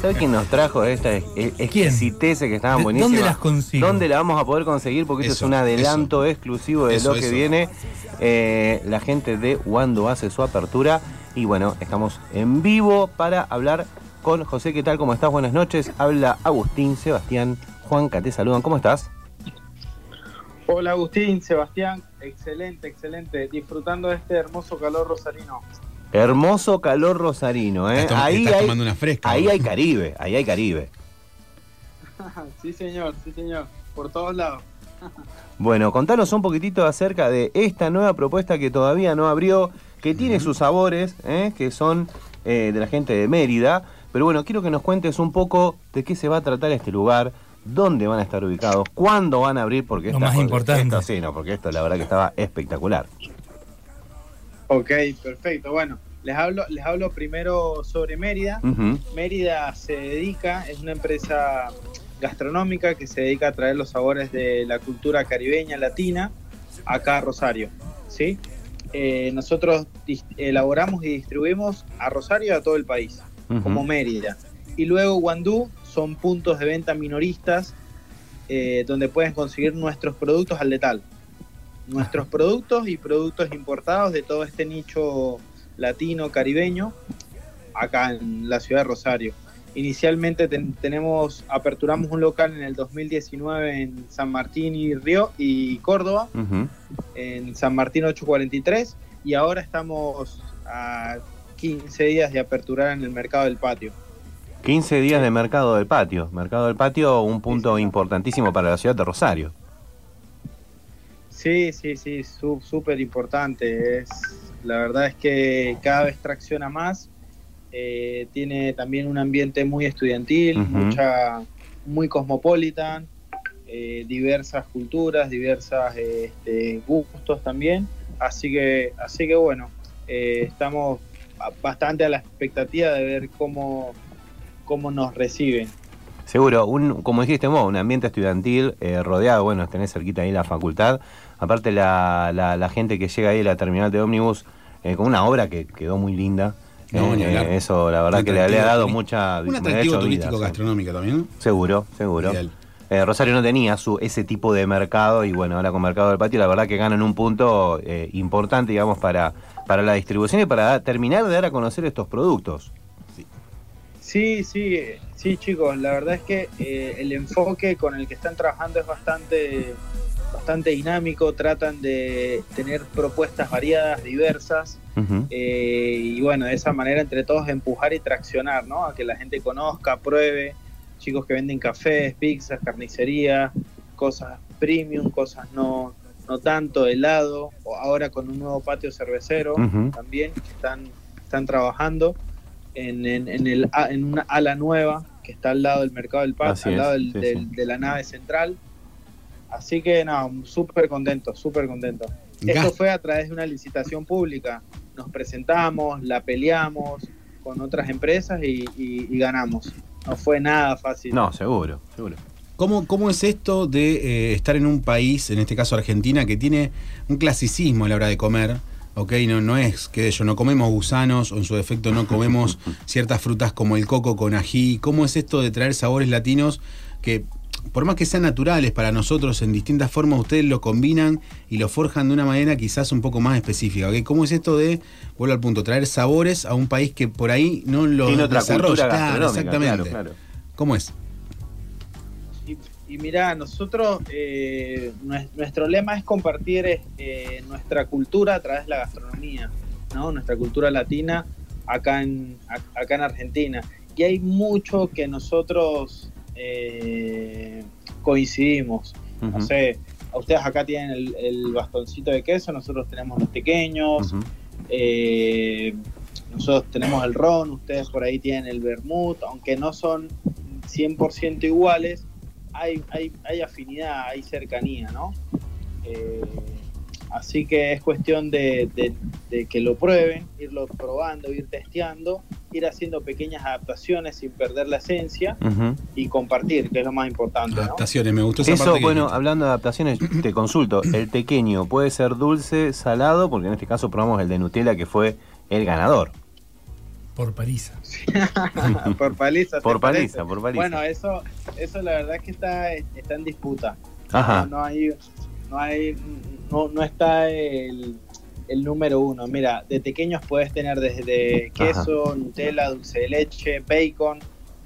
¿Sabes quién nos trajo esta ex- ex- exquisitez que estaban ¿De- buenísimas? dónde las consigo? ¿Dónde la vamos a poder conseguir? Porque esto Eso, es un adelanto exclusivo de Eso, lo que eso. viene. Eh, la gente de Wando hace su apertura. Y bueno, estamos en vivo para hablar con José. ¿Qué tal? ¿Cómo estás? Buenas noches. Habla Agustín, Sebastián, Juanca, te saludan. ¿Cómo estás? Hola Agustín, Sebastián, excelente, excelente, disfrutando de este hermoso calor rosarino. Hermoso calor rosarino, ¿eh? Estás ahí estás hay, tomando una fresca, Ahí ¿no? hay Caribe, ahí hay Caribe. sí señor, sí señor, por todos lados. Bueno, contanos un poquitito acerca de esta nueva propuesta que todavía no abrió, que tiene sus sabores, ¿eh? que son eh, de la gente de Mérida. Pero bueno, quiero que nos cuentes un poco de qué se va a tratar este lugar, dónde van a estar ubicados, cuándo van a abrir, porque Lo esta- más porque importante. esto sí, no, porque esto la verdad que estaba espectacular. Ok, perfecto. Bueno, les hablo, les hablo primero sobre Mérida. Mérida se dedica, es una empresa gastronómica que se dedica a traer los sabores de la cultura caribeña latina acá a Rosario. ¿sí? Eh, nosotros elaboramos y distribuimos a Rosario y a todo el país, como Mérida. Y luego Guandú son puntos de venta minoristas eh, donde pueden conseguir nuestros productos al letal. Nuestros productos y productos importados de todo este nicho latino caribeño acá en la ciudad de Rosario. Inicialmente ten- tenemos aperturamos un local en el 2019 en San Martín y Río y Córdoba, Ujú. en San Martín 843 y ahora estamos a 15 días de aperturar en el mercado del patio. 15 días de mercado del patio. Mercado del patio, un punto importantísimo para la ciudad de Rosario. Sí, sí, sí, súper importante. Es, la verdad es que cada vez tracciona más. eh, tiene también un ambiente muy estudiantil, mucha, muy cosmopolitan, eh, diversas culturas, diversas este, gustos también. Así que, así que bueno, eh, estamos bastante a la expectativa de ver cómo, cómo nos reciben. Seguro, un, como dijiste vos, un ambiente estudiantil eh, rodeado, bueno, tenés cerquita ahí la facultad. Aparte la, la, la gente que llega ahí a la terminal de ómnibus eh, con una obra que quedó muy linda. No, Eh, eso, la verdad Un que le, le ha dado mucha... Un atractivo turístico gastronómico también, ¿no? Seguro, seguro. Ideal. Eh, Rosario no tenía su ese tipo de mercado y bueno, ahora con Mercado del Patio la verdad que ganan un punto eh, importante, digamos, para, para la distribución y para terminar de dar a conocer estos productos. Sí, sí, sí, chicos. La verdad es que eh, el enfoque con el que están trabajando es bastante, bastante dinámico. Tratan de tener propuestas variadas, diversas. Eh, y bueno, de esa manera entre todos empujar y traccionar, ¿no? A que la gente conozca, pruebe. Chicos que venden cafés, pizzas, carnicería, cosas premium, cosas no, no tanto, helado. O ahora con un nuevo patio cervecero también que están, están trabajando en, en, en el, a- en una ala nueva que está al lado del mercado del patio, al es, lado del- sí, del- sí. de la nave central. Así que no, súper contento, súper contento. Esto fue a través de una licitación pública. Nos presentamos, la peleamos con otras empresas y, y- y ganamos. No fue nada fácil. No, seguro, seguro. ¿Cómo, ¿Cómo es esto de eh, estar en un país, en este caso Argentina, que tiene un clasicismo a la hora de comer? ¿Ok? No, no es que yo no comemos gusanos o en su defecto no comemos ciertas frutas como el coco con ají. ¿Cómo es esto de traer sabores latinos que, por más que sean naturales para nosotros en distintas formas, ustedes lo combinan y lo forjan de una manera quizás un poco más específica? ¿ok? ¿Cómo es esto de, vuelvo al punto, traer sabores a un país que por ahí no lo Tiene otra desarrolla? cultura Claro, exactamente. claro, claro. ¿Cómo es? Y, mira, nosotros, eh, nues- nuestro lema es compartir eh, nuestra cultura a través de la gastronomía, ¿no? Nuestra cultura latina acá en, acá en Argentina. Y hay mucho que nosotros eh, coincidimos. No sé, ustedes acá tienen el, el bastoncito de queso, nosotros tenemos los pequeños, eh, nosotros tenemos el ron, ustedes por ahí tienen el vermut, aunque no son 100% iguales, hay, hay, hay afinidad, hay cercanía, ¿no? Eh, así que es cuestión de, de- de que lo prueben, irlo probando, ir testeando, ir haciendo pequeñas adaptaciones sin perder la esencia y compartir, que es lo más importante, ¿no? Adaptaciones, me gustó esa Eso, parte que bueno, hablando de adaptaciones, te consulto, el pequeño puede ser dulce, salado, porque en este caso probamos el de Nutella que fue el ganador. Por París. por paliza. ¿te Por parece? paliza, por paliza. Bueno, eso, eso la verdad es que está, está en disputa. Ajá. No, no hay, no hay, no, no está el, el número uno. Mira, de pequeños puedes tener desde queso, Nutella, dulce de leche, bacon,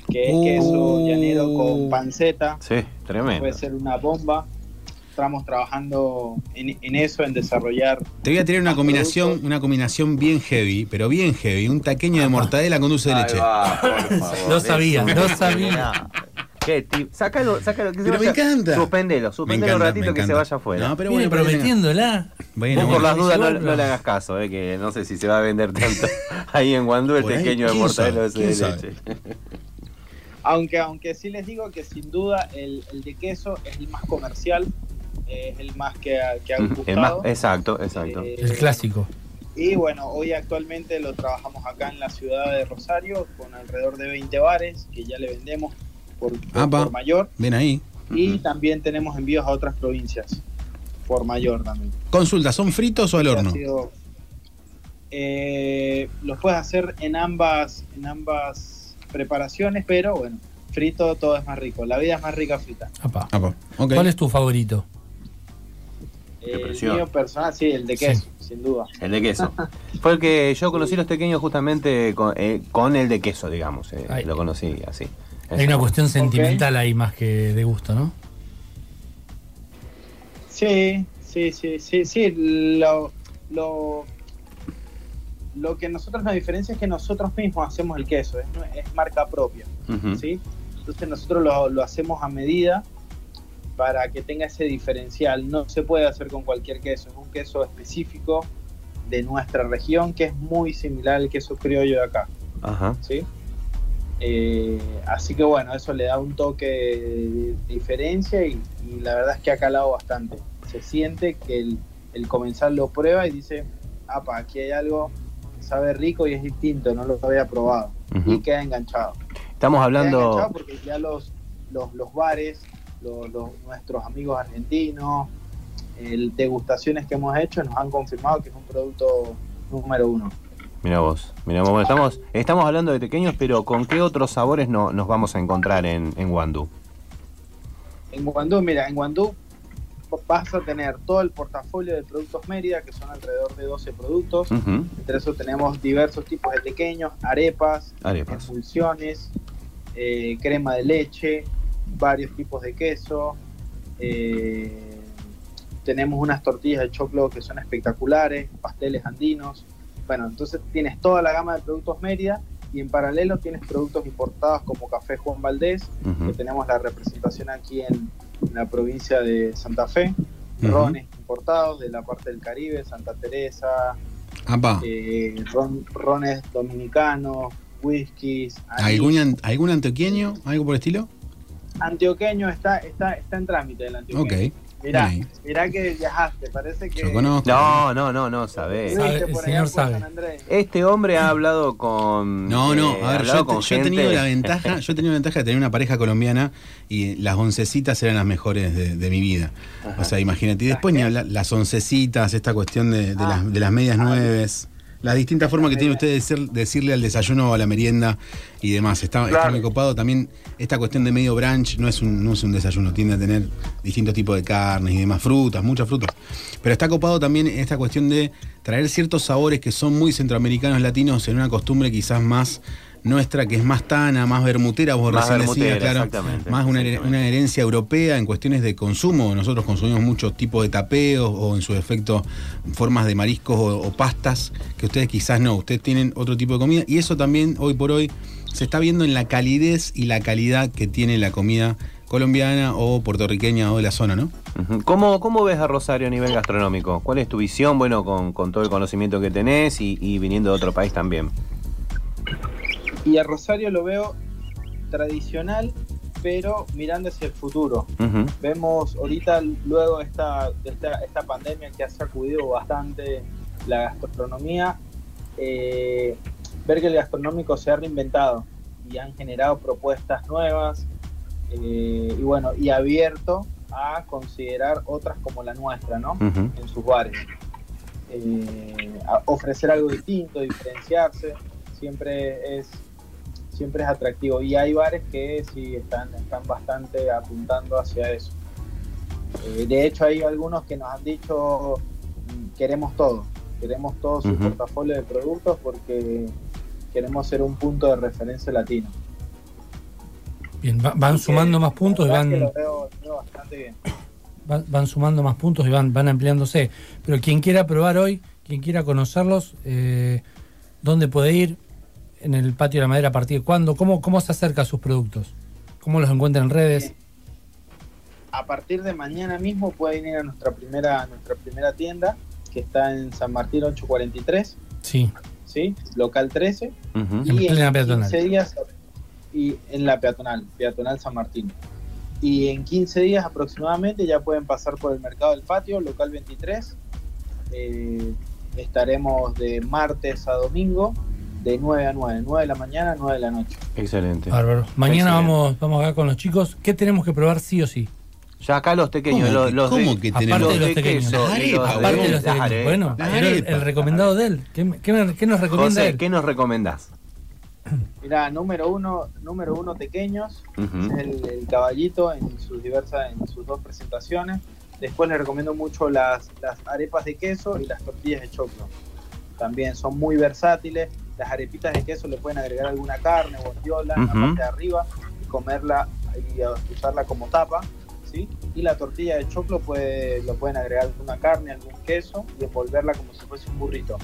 que es Uh. queso llanero con panceta. Sí, tremendo. Puede ser una bomba. Estamos trabajando en, en eso, en desarrollar. Te voy a tirar una combinación, productos. una combinación bien heavy, pero bien heavy, un taqueño de mortadela con dulce de leche. No sabía, no sabía. Sácalo, sácalo. Que se Pero me encanta. Suspendelo, suspendelo un ratito que se vaya afuera. No, pero bueno, pero prometiéndola. Bueno, Vos bueno. por las dudas no, le hagas caso, eh, que no sé si se va a vender tanto ahí en Guandú el pequeño de ¿quién mortadela de ¿Quién leche. Aunque, aunque sí les digo que sin duda el, el de queso es el más comercial, eh, es el más que ha, que ha El más- gustado. exacto, exacto. Eh, El clásico. Y bueno, hoy actualmente lo trabajamos acá en la ciudad de Rosario con alrededor de 20 bares que ya le vendemos por, por- mayor. Ven ahí. Y también tenemos envíos a otras provincias por mayor también. Consulta, ¿son fritos o al horno? sido- eh, los puedes hacer en ambas, en ambas preparaciones, pero bueno, frito todo es más rico. La vida es más rica frita. Apa. Apa. ¿Cuál es tu favorito? Eh, el presión. mío personal, sí, el de Sí. queso, sin duda. El de queso. Fue el que yo conocí los pequeños justamente con, eh, con el de queso, digamos. eh, Ay. lo conocí así. Hay una cuestión sentimental ahí más que de gusto, ¿no? Sí, sí, sí, sí, sí. Lo, lo, lo que nosotros nos diferencia es que nosotros mismos hacemos el queso, es, es marca propia. ¿sí? Entonces nosotros lo, lo hacemos a medida para que tenga ese diferencial. No se puede hacer con cualquier queso, es un queso específico de nuestra región que es muy similar al queso criollo de acá. Ajá. ¿sí? Eh, así que bueno, eso le da un toque de diferencia y, y la verdad es que ha calado bastante. Se siente que el, el comensal lo prueba y dice, apa, aquí hay algo que sabe rico y es distinto, no lo había probado. Y queda enganchado. Estamos Queda enganchado hablando. porque ya los, los, los bares, los, los- nuestros amigos argentinos, el degustaciones que hemos hecho nos han confirmado que es un producto número uno. Mira vos, mira vos. Estamos, estamos hablando de pequeños, pero ¿con qué otros sabores no, nos vamos a encontrar en, en Guandú? En Guandú, mira, en Guandú vas a tener todo el portafolio de productos Mérida, que son alrededor de 12 productos. Entre eso tenemos diversos tipos de pequeños, arepas, Arepas. eh, crema de leche, varios tipos de queso. eh, tenemos unas tortillas de choclo que son espectaculares, pasteles andinos. Bueno, entonces tienes toda la gama de productos Mérida y en paralelo tienes productos importados como Café Juan Valdés, que tenemos la representación aquí en, en la provincia de Santa Fe, rones importados de la parte del Caribe, Santa Teresa, eh, ron- rones dominicanos, whiskies. ¿algún, ¿algún antioqueño? ¿Algo por el estilo? Antioqueño está, está, está en trámite el antioqueño. Ok. Mirá, ahí. mirá que viajaste, parece que Yo conozco. No, no, no, no, sabés. Sabe, el señor sabe. Este hombre ha hablado con. No, no, eh, a ver, yo, te- con yo he tenido la ventaja, yo he tenido la ventaja de tener una pareja colombiana y las oncecitas eran las mejores de, de mi vida. O sea, imagínate. Y después ni hablar, las oncecitas, esta cuestión de, de las, de las medias nueves, las distintas formas que tiene usted de ser- decirle al desayuno o a la merienda y demás. Está, está muy copado. También esta cuestión de medio brunch no es, un, no es un desayuno, tiende a tener distintos tipos de carnes y demás, frutas, muchas frutas. Pero está copado también esta cuestión de traer ciertos sabores que son muy centroamericanos latinos en una costumbre quizás más nuestra, que es más tana, más bermutera, vos Más recién decías, bermutera, claro. exactamente, Más una, exactamente. una herencia europea en cuestiones de consumo. Nosotros consumimos muchos tipos de tapeos o en su defecto formas de mariscos o, o pastas que ustedes quizás no. Ustedes tienen otro tipo de comida y eso también hoy por hoy se está viendo en la calidez y la calidad que tiene la comida colombiana o puertorriqueña o de la zona, ¿no? ¿Cómo, ¿Cómo ves a Rosario a nivel gastronómico? ¿Cuál es tu visión, bueno, con, con todo el conocimiento que tenés y, y viniendo de otro país también? Y a Rosario lo veo tradicional, pero mirando hacia el futuro. Vemos ahorita, luego de esta, esta, esta pandemia que ha sacudido bastante la gastronomía, eh, ver que el gastronómico se ha reinventado y han generado propuestas nuevas eh, y bueno, y abierto a considerar otras como la nuestra, ¿no? En sus bares. Eh, ofrecer algo distinto, diferenciarse, siempre es siempre es atractivo y hay bares que sí están, están bastante apuntando hacia eso. Eh, de hecho hay algunos que nos han dicho mm, queremos todo, queremos todo su portafolio de productos porque queremos ser un punto de referencia latino. Bien, va- van sumando más puntos y van, que lo veo, lo veo bastante bien. van, van sumando más puntos y van, van ampliándose. Pero quien quiera probar hoy, quien quiera conocerlos, eh, ¿dónde puede ir? En el patio de la madera, ¿a partir de cuándo? ¿Cómo, cómo se acerca a sus productos? ¿Cómo los encuentra en redes? a partir de mañana mismo pueden ir a nuestra primera, a nuestra primera tienda, que está en San Martín 843, Sí, ¿sí? local 13. Ujú. En Y plena en peatonal. 15 días, y en la peatonal, peatonal San Martín. Y en 15 días aproximadamente ya pueden pasar por el mercado del patio, local 23. Eh, estaremos de martes a domingo, de 9 a 9, 9 de la mañana a 9 de la noche. Excelente. bárbaro. Mañana Excelente. vamos, vamos acá con los chicos. ¿Qué tenemos que probar sí o sí? Ya acá los pequeños, ¿Cómo los, que- los cómo de, que Aparte tenemos? de los de arepas, Aparte de los arepas. Bueno, el, el recomendado de él. ¿Qué, qué qué nos recomienda José, él? ¿qué nos recomendás? Mira, número uno, número uno pequeños, Ujú. es el, el caballito en sus diversas, en sus dos presentaciones. Después les recomiendo mucho las, las arepas de queso y las tortillas de choclo. También son muy versátiles. Las arepitas de queso le pueden agregar alguna carne, bondiola en Ujú. la parte de arriba y comerla y uh, usarla como tapa. ¿sí? Y la tortilla de choclo puede, lo pueden agregar alguna carne, algún queso y envolverla como si fuese un burrito.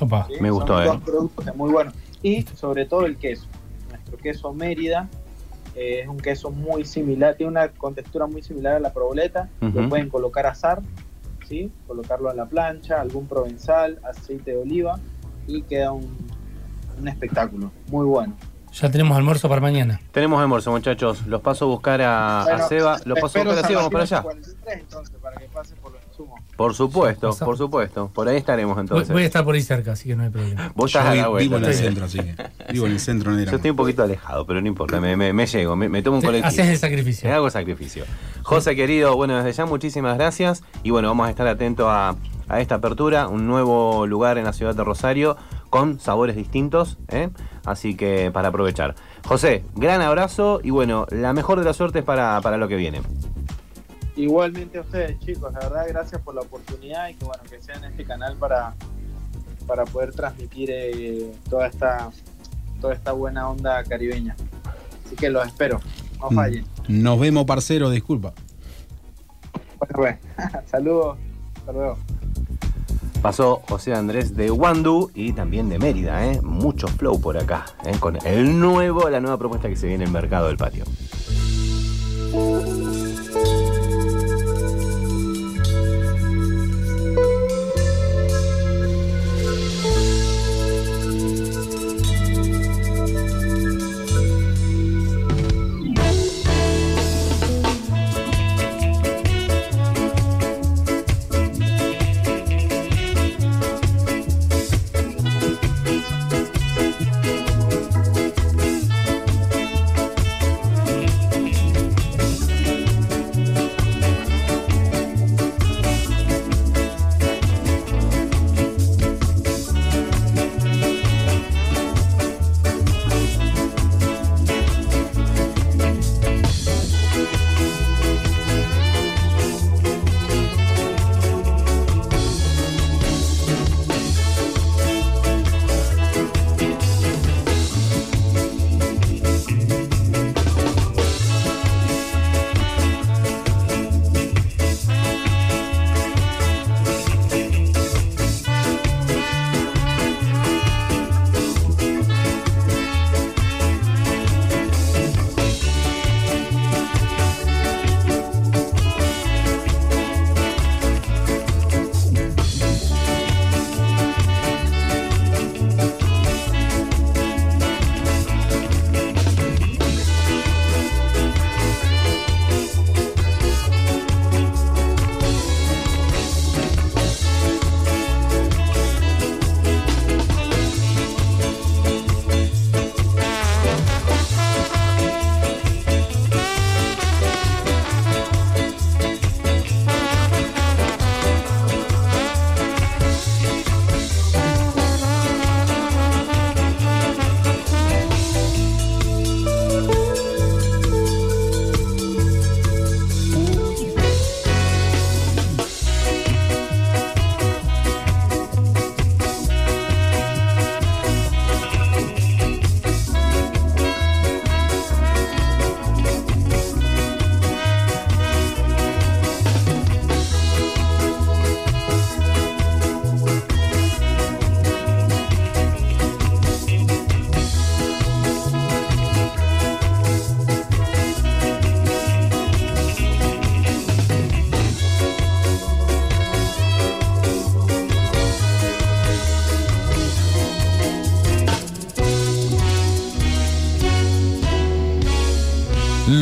Opa. ¿sí? Me gustó, Son eh. dos productos muy buenos. Y sobre todo el queso. Nuestro queso Mérida eh, es un queso muy similar, tiene una contextura muy similar a la proboleta. Ujú. Lo pueden colocar a asar, ¿sí? colocarlo en la plancha, algún provenzal, aceite de oliva y queda un, un espectáculo. Muy bueno. Ya tenemos almuerzo para mañana. Tenemos almuerzo, muchachos. Los paso a buscar a, a Seba. Los paso a buscar a Seba, vamos para allá. 43, entonces, para que pase por los insumos. Por supuesto, por supuesto. Por ahí estaremos Voy, entonces. voy a estar por ahí cerca, así que no hay problema. Vos Yo estás a vi- la vuelta, vivo en el centro, así que. Vivo en el centro, no. Yo estoy un poquito alejado, pero no importa, me, me- me llego, me, me tomo un colectivo. haces el sacrificio. Me hago el sacrificio. José, querido, bueno, desde ya muchísimas gracias y bueno, vamos a estar atentos a, a esta apertura, un nuevo lugar en la ciudad de Rosario con sabores distintos, ¿eh? así que para aprovechar. José, gran abrazo y bueno, la mejor de las suertes para, para lo que viene. Igualmente a ustedes, chicos, la verdad, gracias por la oportunidad y que bueno, que sea en este canal para, para poder transmitir eh, toda esta toda esta buena onda caribeña. Así que los espero, no Mm. fallen. Nos vemos, parcero, disculpa. Saludos, hasta luego. Pasó José Andrés de Wandu y también de Mérida, ¿eh? mucho flow por acá, ¿eh? con el nuevo, la nueva propuesta que se viene en mercado del patio.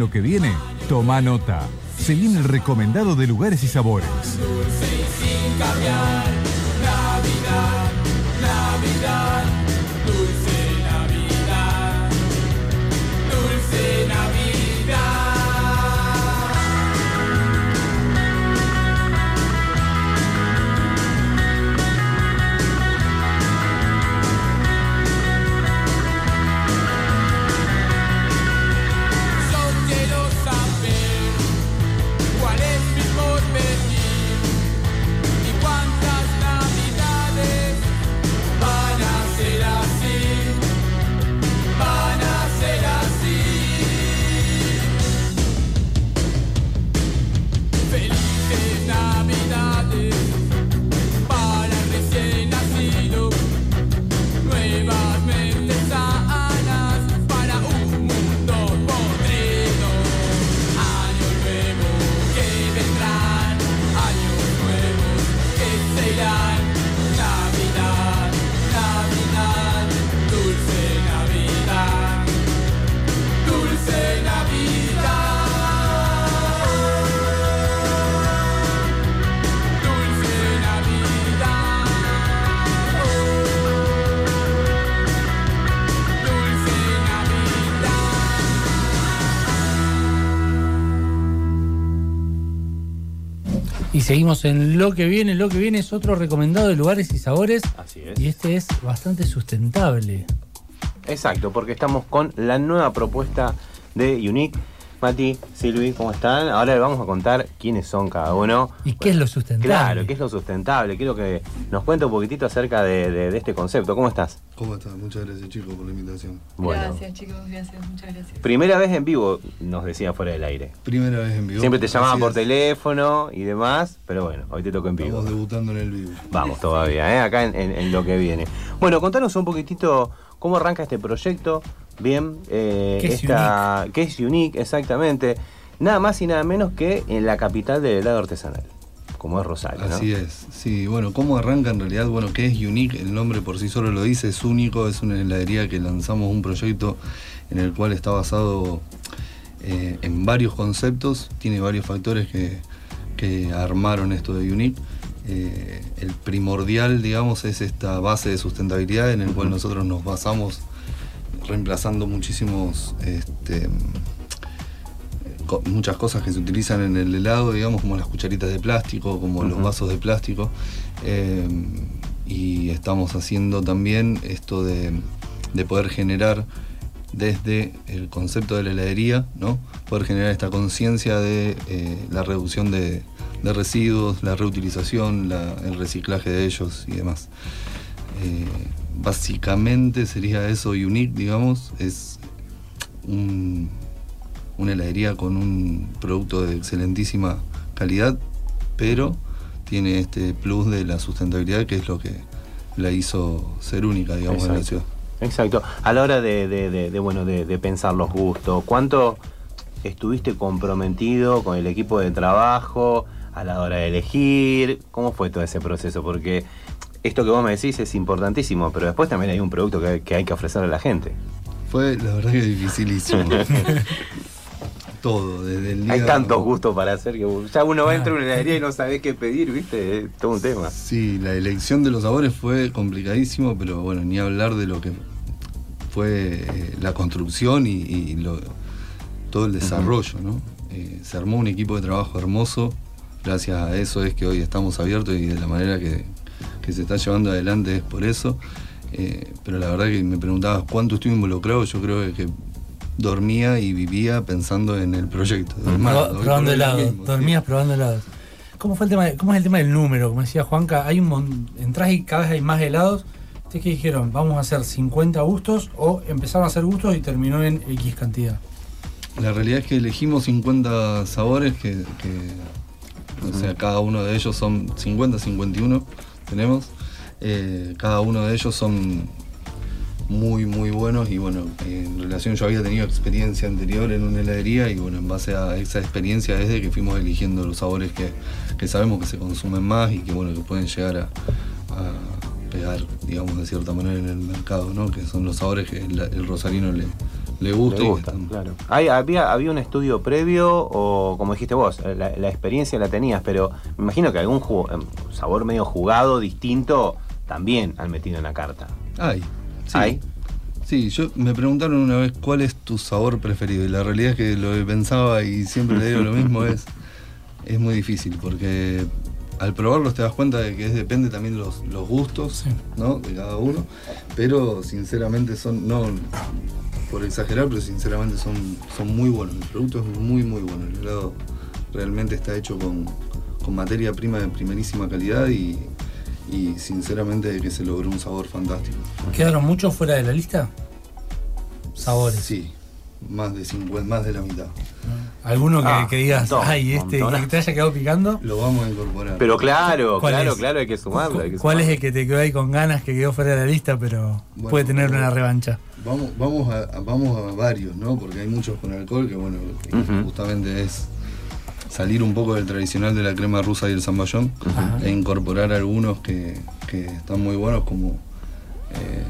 Lo que viene, toma nota. Se viene el recomendado de lugares y sabores. Seguimos en lo que viene. Lo que viene es otro recomendado de lugares y sabores. Así es. Y este es bastante sustentable. Exacto, porque estamos con la nueva propuesta de Unique. Mati, Silvi, ¿cómo están? Ahora les vamos a contar quiénes son cada uno. ¿Y qué es lo sustentable? Claro, qué es lo sustentable. Quiero que nos cuente un poquitito acerca de, de- de este concepto. ¿Cómo estás? ¿Cómo estás? Muchas gracias chicos por la invitación. Bueno, Gracias, chicos, gracias, muchas gracias. primera vez en vivo, nos decía fuera del aire. Primera vez en vivo. Siempre te llamaban por teléfono y demás, pero bueno, hoy te tocó en vivo. Estamos debutando en el vivo. Vamos todavía, ¿eh? acá en, en- en lo que viene. Bueno, contanos un poquitito cómo arranca este proyecto. Bien, eh, ¿Qué es esta- ¿qué es Unique? Exactamente. Nada más y nada menos que en la capital del helado artesanal, como es Rosario. ¿no? Así es, sí, bueno, ¿cómo arranca en realidad? Bueno, ¿qué es Unique? El nombre por sí solo lo dice, es único, es una heladería que lanzamos un proyecto en el cual está basado eh, en varios conceptos, tiene varios factores que, que armaron esto de Unique. Eh, el primordial, digamos, es esta base de sustentabilidad en el cual nosotros nos basamos reemplazando muchísimos este, co- muchas cosas que se utilizan en el helado, digamos, como las cucharitas de plástico, como los vasos de plástico. eh, y estamos haciendo también esto de, de poder generar desde el concepto de la heladería, ¿no? Poder generar esta conciencia de eh, la reducción de, de residuos, la reutilización, la- el reciclaje de ellos y demás. Eh, básicamente sería eso Unique, digamos, es un- una heladería con un producto de excelentísima calidad, pero tiene este plus de la sustentabilidad que es lo que la hizo ser única, digamos, en la Exacto. ciudad. Exacto. A la hora de, de- de- de, bueno, de pensar los gustos, ¿cuánto estuviste comprometido con el equipo de trabajo a la hora de elegir? ¿Cómo fue todo ese proceso? Porque esto que vos me decís es importantísimo, pero después también hay un producto que, que hay que ofrecerle a la gente. Fue la verdad que dificilísimo. Todo, desde el día. Hay tantos gustos para hacer que ya uno va entre una heladería y no sabe qué pedir, ¿viste? Es todo un tema. Sí, la elección de los sabores fue complicadísimo, pero bueno, ni hablar de lo que fue eh, la construcción y, y lo- todo el desarrollo, ¿no? Eh, se armó un equipo de trabajo hermoso, gracias a eso es que hoy estamos abiertos y de la manera que, que se está llevando adelante es por eso. Eh, pero la verdad que me preguntabas cuánto estuve involucrado, yo creo que dormía y vivía pensando en el proyecto. Proba- hoy por probando helados, sí. dormías probando helados. ¿Cómo fue el tema? de- ¿Cómo es el tema del número? Como decía Juanca, hay un entras y cada vez hay más helados. ¿Ustedes qué dijeron? ¿Vamos a hacer 50 gustos o empezaron a hacer gustos y terminó en X cantidad? La realidad es que elegimos 50 sabores que, que, o sea, cada uno de ellos son 50, 51 tenemos. Eh, cada uno de ellos son muy, muy buenos y bueno, en relación yo había tenido experiencia anterior en una heladería y bueno, en base a esa experiencia es de que fuimos eligiendo los sabores que, que sabemos que se consumen más y que bueno, que pueden llegar a, pegar, digamos, de cierta manera en el mercado, ¿no? Que son los sabores que el rosarino le, le gusta. Le y gusta, claro. Hay- había, ¿Había un estudio previo o, como dijiste vos, la, la experiencia la tenías, pero me imagino que algún jugo- em, sabor medio jugado, distinto, también han metido en la carta. Hay. Sí. Hay. Sí, yo me preguntaron una vez cuál es tu sabor preferido y la realidad es que lo que pensaba y siempre le digo lo mismo es es muy difícil porque al probarlos te das cuenta de que es, depende también los, los gustos ¿no? de cada uno, pero sinceramente son, no por exagerar, pero sinceramente son, son muy buenos. El producto es muy muy bueno. El helado realmente está hecho con, con materia prima de primerísima calidad y, y sinceramente que se logró un sabor fantástico. ¿Quedaron muchos fuera de la lista? Sabores. Sí, más de 50, más de la mitad. ¿Alguno que, Ah, que digas, montón, ay, este, que te haya quedado picando? Lo vamos a incorporar. Pero claro, ¿Cuál claro, es? claro, hay que sumarlo. hay que ¿Cuál es el que te quedó ahí con ganas, que quedó fuera de la lista, pero Bueno, puede tener pero- una revancha? Vamos, vamos, a, vamos a varios, ¿no? Porque hay muchos con alcohol que, bueno, que Ujú. justamente es salir un poco del tradicional de la crema rusa y el zamballón e incorporar algunos que, que están muy buenos como... eh,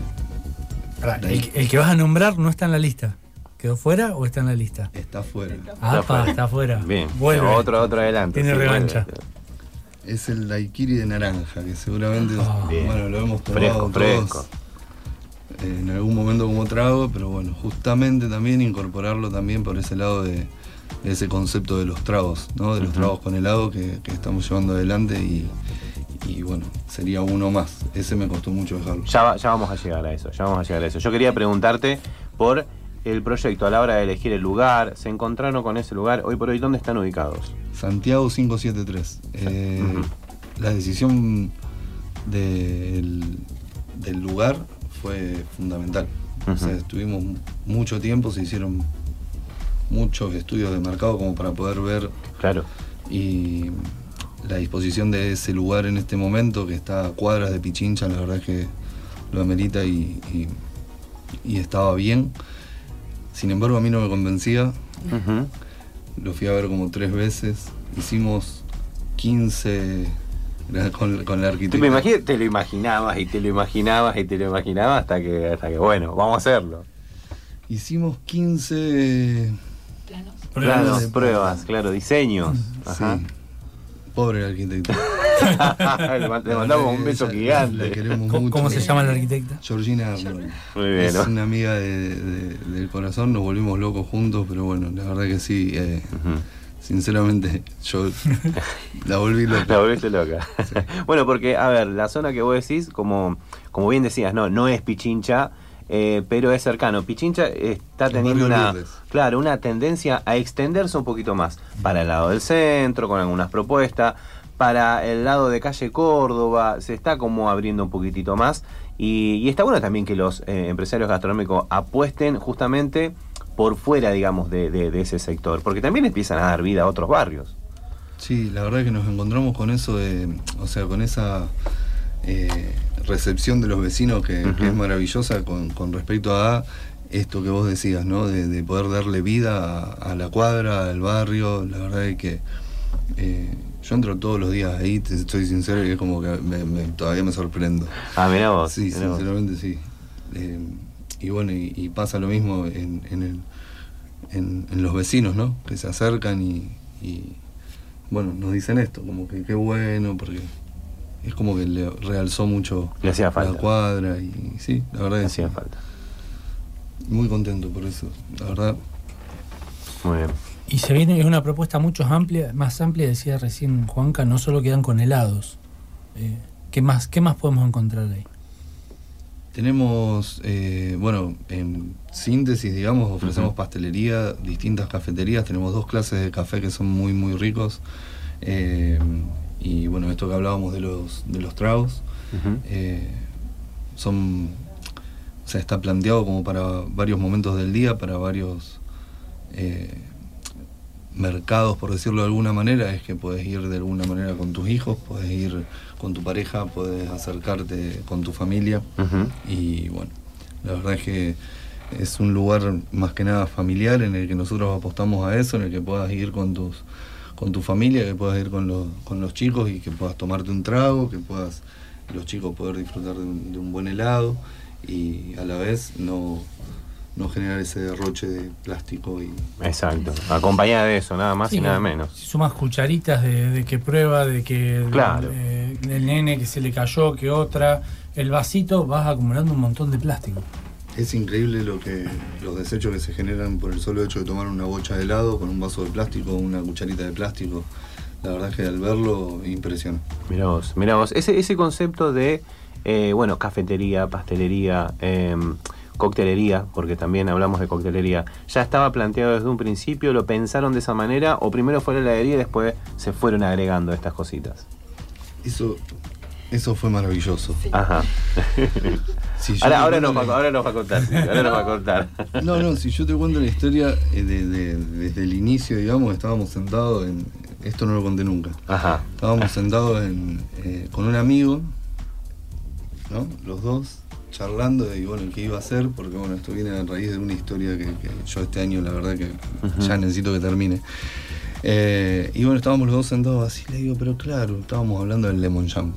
Pará, el, el que vas a nombrar no está en la lista. ¿Quedó fuera o está en la lista? está fuera. Ah, fuera. está fuera. Bien, Vuelve. otro, otro adelante. Tiene sí, revancha. vuelve. Es el daiquiri de naranja, que seguramente, Ah. Bueno, lo hemos tomado Fresco, todos fresco. En algún momento como trago, pero bueno, justamente también incorporarlo también por ese lado de, de ese concepto de los tragos, ¿no? De los tragos con helado que, que estamos llevando adelante y, y bueno, sería uno más. Ese me costó mucho dejarlo. Ya, va- ya vamos a llegar a eso, ya vamos a llegar a eso. Yo quería preguntarte por el proyecto a la hora de elegir el lugar. ¿Se encontraron con ese lugar? Hoy por hoy, ¿dónde están ubicados? Santiago 573. Eh, Ujú. La decisión del, del lugar fue fundamental. O sea, estuvimos mucho tiempo, se hicieron muchos estudios de mercado como para poder ver Claro. y la disposición de ese lugar en este momento, que está a cuadras de Pichincha, la verdad es que lo amerita y, y- y estaba bien. Sin embargo, a mí no me convencía. Lo fui a ver como tres veces. Hicimos 15 con, con la Te, imagino- te lo imaginabas y te lo imaginabas y te lo imaginabas hasta que, hasta que bueno, vamos a hacerlo. Hicimos 15 Claro, de- pruebas, claro, diseños. Ajá. Sí. Pobre el arquitecto. le mand- le mandamos un beso gigante. ¿Cómo, mucho. cómo se llama la arquitecta? Georgina. Muy bien, Es ¿no? una amiga de- de- del corazón, nos volvimos locos juntos, pero bueno, la verdad que sí. eh. Sinceramente, yo la volví loca. La volviste loca. bueno, porque, a ver, la zona que vos decís, como, como bien decías, no, no es Pichincha, eh, pero es cercano. Pichincha está teniendo una, claro, una tendencia a extenderse un poquito más para el lado del centro, con algunas propuestas. Para el lado de calle Córdoba se está como abriendo un poquitito más. Y, y está bueno también que los eh, empresarios gastronómicos apuesten justamente por fuera, digamos, de, de- de ese sector. Porque también empiezan a dar vida a otros barrios. Sí, la verdad que nos encontramos con eso de, o sea, con esa eh, recepción de los vecinos que, es maravillosa con, con respecto a esto que vos decías, ¿no? De, de poder darle vida a, a la cuadra, al barrio. La verdad es que eh, yo entro todos los días ahí, te estoy sincero, y es como que me- me- todavía me sorprendo. Ah, mirá vos. Sí, mirá vos. sinceramente sí. Eh, y bueno, y, y pasa lo mismo en, en, el- en- en los vecinos, ¿no? Que se acercan y, y, bueno, nos dicen esto, como que qué bueno, porque es como que le realzó mucho Le hacía la cuadra y sí, la verdad Le hacía falta. Muy contento por eso, la verdad. Muy bien. Y se viene es una propuesta mucho amplia, más amplia, decía recién Juanca, no solo quedan con helados. Eh, ¿qué, más, ¿Qué más podemos encontrar ahí? Tenemos, eh, bueno, en síntesis, digamos, ofrecemos pastelería, distintas cafeterías, tenemos dos clases de café que son muy, muy ricos. eh, y bueno, esto que hablábamos de los, de los tragos, eh, son, o sea, está planteado como para varios momentos del día, para varios eh, mercados, por decirlo de alguna manera, es que puedes ir de alguna manera con tus hijos, puedes ir con tu pareja, puedes acercarte con tu familia. Y bueno, la verdad es que es un lugar más que nada familiar en el que nosotros apostamos a eso, en el que puedas ir con tus con tu familia, que puedas ir con los, con los chicos y que puedas tomarte un trago, que puedas los chicos poder disfrutar de un, de un buen helado y a la vez no, no generar ese derroche de plástico y Exacto. Acompañada de eso, nada más Sí, y nada menos. Si sumas cucharitas de, de que prueba, de que Claro. eh, del nene que se le cayó, que otra, el vasito, vas acumulando un montón de plástico. Es increíble lo que los desechos que se generan por el solo hecho de tomar una bocha de helado con un vaso de plástico, una cucharita de plástico. La verdad es que al verlo impresiona. Mira vos, mira vos. Ese, ese concepto de, eh, bueno, cafetería, pastelería, eh, coctelería, porque también hablamos de coctelería, ¿ya estaba planteado desde un principio? ¿Lo pensaron de esa manera? ¿O primero fue la heladería y después se fueron agregando estas cositas? Eso, eso fue maravilloso. Ajá. Si ahora, ahora, nos va, la- ahora nos va a contar, sí, ahora nos va a contar. No, no, si yo te cuento la historia eh, de- de- desde el inicio, digamos, estábamos sentados en. Esto no lo conté nunca. Ajá. Estábamos sentados en, eh, con un amigo, ¿no? Los dos, charlando y bueno, qué iba a hacer, porque bueno, esto viene a raíz de una historia que, que yo este año, la verdad, que ya necesito que termine. Eh, y bueno, estábamos los dos sentados así, le digo, pero claro, estábamos hablando del Lemon Jam.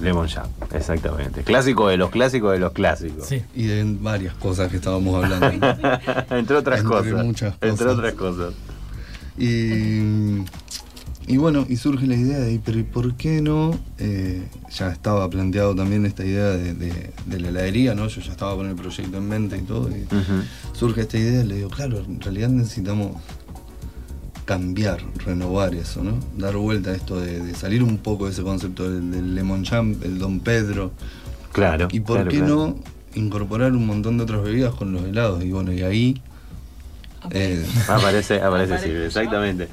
Lemon Jam, exactamente. Clásico de los clásicos de los clásicos. Y de varias cosas que estábamos hablando. Entre otras Entre cosas. muchas Entre cosas. otras cosas. Y, y bueno, y surge la idea de, pero ¿y por qué no? Eh, ya estaba planteado también esta idea de, de- de la heladería, ¿no? Yo ya estaba con el proyecto en mente y todo. Y surge esta idea y le digo, claro, en realidad necesitamos cambiar, renovar eso, ¿no? Dar vuelta a esto de, de salir un poco de ese concepto del, del Lemon Jam, el Don Pedro. Claro. ¿Y por claro, qué claro. no incorporar un montón de otras bebidas con los helados? Y bueno, y ahí... eh, Aparece, aparece Silvia, exactamente.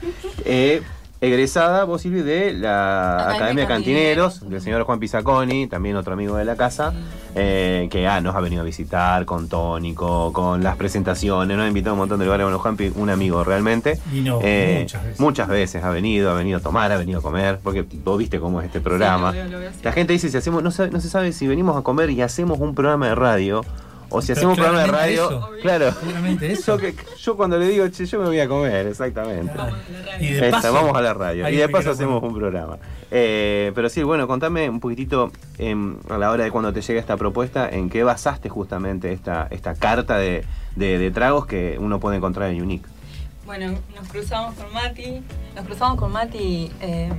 Eh, egresada vos, Silvia, de la Academia Academia Cantineros, Cantineros. del señor Juan Pizaconi, también otro amigo de la casa, eh, que ah, nos ha venido a visitar con Tónico, con las presentaciones, nos ha invitado a un montón de lugares. Bueno, Juanpi, un amigo realmente. Vino Eh, muchas veces. muchas veces ha venido, ha venido a tomar, ha venido a comer, porque vos viste cómo es este programa. lo veo, lo veo, sí. La gente dice, si hacemos, no, sabe- no se sabe si venimos a comer y hacemos un programa de radio, o si hacemos un programa de radio. eso. Claro. Eso. Yo, que- yo cuando le digo, che, yo me voy a comer, exactamente. Y de Esta, paso, vamos a la radio. Y de paso hacemos un programa. Eh, pero sí, bueno, contame un poquitito em, a la hora de cuando te llega esta propuesta, en qué basaste justamente esta, esta carta de, de- de tragos que uno puede encontrar en Unique. Bueno, nos cruzamos con Mati, nos cruzamos con Mati eh,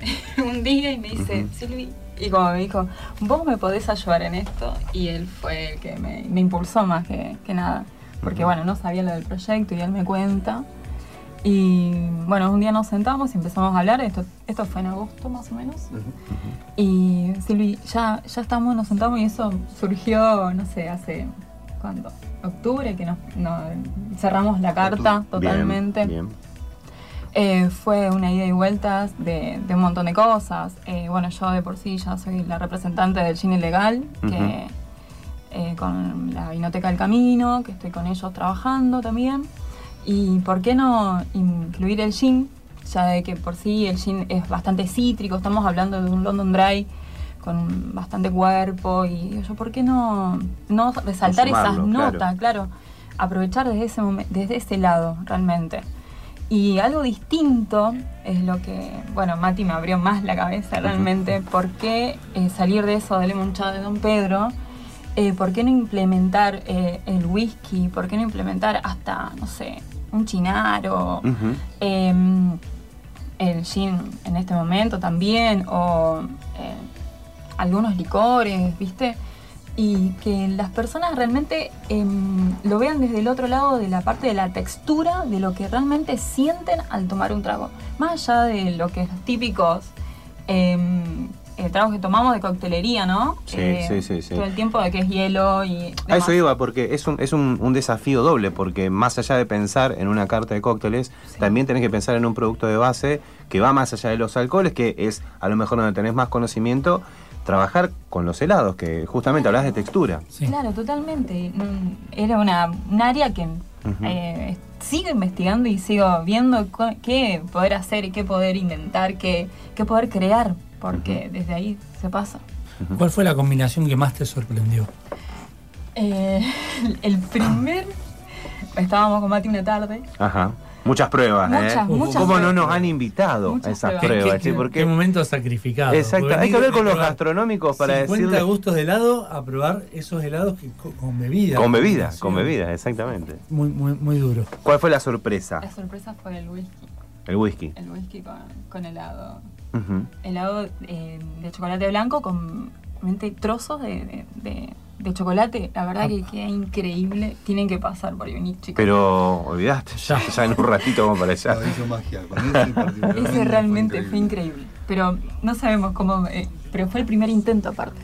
un día y me dice, Silvi, y como me dijo, vos me podés ayudar en esto, y él fue el que me, me impulsó más que, que nada, porque bueno, no sabía lo del proyecto y él me cuenta. Y bueno, un día nos sentamos y empezamos a hablar, esto, esto fue en agosto más o menos. Y Silvi, ya, ya estamos, nos sentamos y eso surgió, no sé, hace, ¿cuándo? Octubre, que nos, no- cerramos la carta totalmente. Bien. Eh, fue una ida y vueltas de, de un montón de cosas. Eh, bueno, yo de por sí ya soy la representante del Gin Ilegal, que eh, con la Vinoteca del Camino, que estoy con ellos trabajando también. Y por qué no incluir el gin, ya de que por sí el gin es bastante cítrico, estamos hablando de un London Dry con bastante cuerpo y yo, ¿por qué no, no resaltar esas Consumarlo, claro. notas? Claro, aprovechar desde ese, desde ese lado realmente. Y algo distinto es lo que, bueno, Mati me abrió más la cabeza realmente, ¿por qué eh, salir de eso del limonchado de Don Pedro? Eh, ¿Por qué no implementar eh, el whisky? ¿Por qué no implementar hasta, no sé, un chinaro? Em, el gin en este momento también, o algunos licores, ¿viste? Y que las personas realmente em, lo vean desde el otro lado de la parte de la textura, de lo que realmente sienten al tomar un trago. Más allá de lo que es los típicos em, eh, tragos que tomamos de coctelería, ¿no? Eh, Sí, sí, sí, sí. Todo el tiempo de que es hielo y... A demás. eso iba, porque es, un, es un, un desafío doble, porque más allá de pensar en una carta de cócteles, también tenés que pensar en un producto de base que va más allá de los alcoholes, que es a lo mejor donde tenés más conocimiento, trabajar con los helados, que justamente hablas de textura. Claro, totalmente. Era una, un área que eh, sigo investigando y sigo viendo qué poder hacer y qué poder inventar, qué, qué poder crear, porque desde ahí se pasa. ¿Cuál fue la combinación que más te sorprendió? Eh, el primer, estábamos con Mati una tarde Ajá. Muchas pruebas, Muchas, ¿eh? muchas ¿Cómo no pruebas. nos han invitado Muchas a esas pruebas. pruebas? ¿Qué, Porque- qué momento sacrificado. Exacto, hay que hablar con los gastronómicos para 50 decirle. gustos de helado a probar esos helados que, co- con bebida. Con bebida, con bebida, exactamente. Muy, muy, muy duro. ¿Cuál fue la sorpresa? La sorpresa fue el whisky. El whisky. El whisky con, con helado. Ujú. Helado eh, de chocolate blanco con trozos de, de- de- de chocolate. La verdad que queda increíble. Tienen que pasar por venir, chicos. Pero olvidaste, ya, ya en un ratito vamos para allá. Hizo magia. Ese realmente fue fue increíble. Pero no sabemos cómo. eh, pero fue el primer intento, aparte.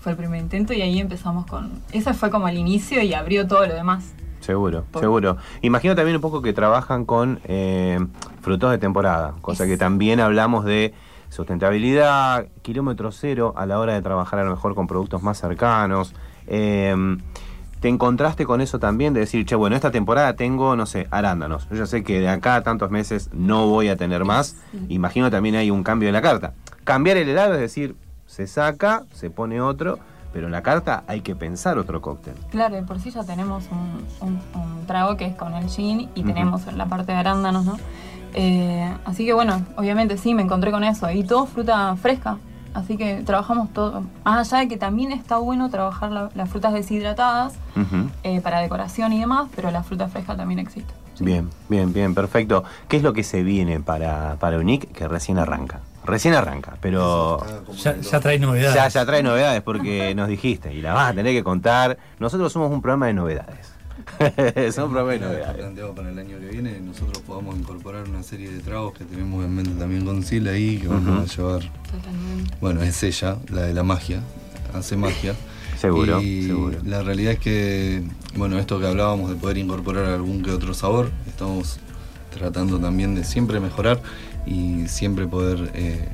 Fue el primer intento y ahí empezamos con. Ese fue como el inicio y abrió todo lo demás. Seguro, Por- seguro. Imagino también un poco que trabajan con eh, frutos de temporada, cosa que también hablamos de sustentabilidad, kilómetro cero a la hora de trabajar a lo mejor con productos más cercanos. Eh, ¿Te encontraste con eso también de decir, che, bueno, esta temporada tengo, no sé, arándanos? Yo ya sé que de acá a tantos meses no voy a tener más. Imagino también hay un cambio de la carta. Cambiar el helado es decir, se saca, se pone otro, pero en la carta hay que pensar otro cóctel. Claro, de por sí ya tenemos un, un- un trago que es con el gin y tenemos la parte de arándanos, ¿no? Eh, así que bueno, obviamente sí, me encontré con eso. Y todo fruta fresca. Así que trabajamos todo. Más allá de que también está bueno trabajar la- las frutas deshidratadas eh, para decoración y demás, pero la fruta fresca también existe. Bien, bien, bien, perfecto. ¿Qué es lo que se viene para, para Unique que recién arranca? Recién arranca, pero Ya, ya trae novedades. ya, ya trae novedades porque nos dijiste y la vas a tener que contar. Nosotros somos un programa de novedades. De Está novedades. planteado para el año que viene nosotros podamos incorporar una serie de tragos que tenemos en mente también con Sil ahí que vamos a llevar Totalmente. bueno es ella la de la magia hace magia Seguro, y seguro. la realidad es que bueno esto que hablábamos de poder incorporar algún que otro sabor estamos tratando también de siempre mejorar y siempre poder eh,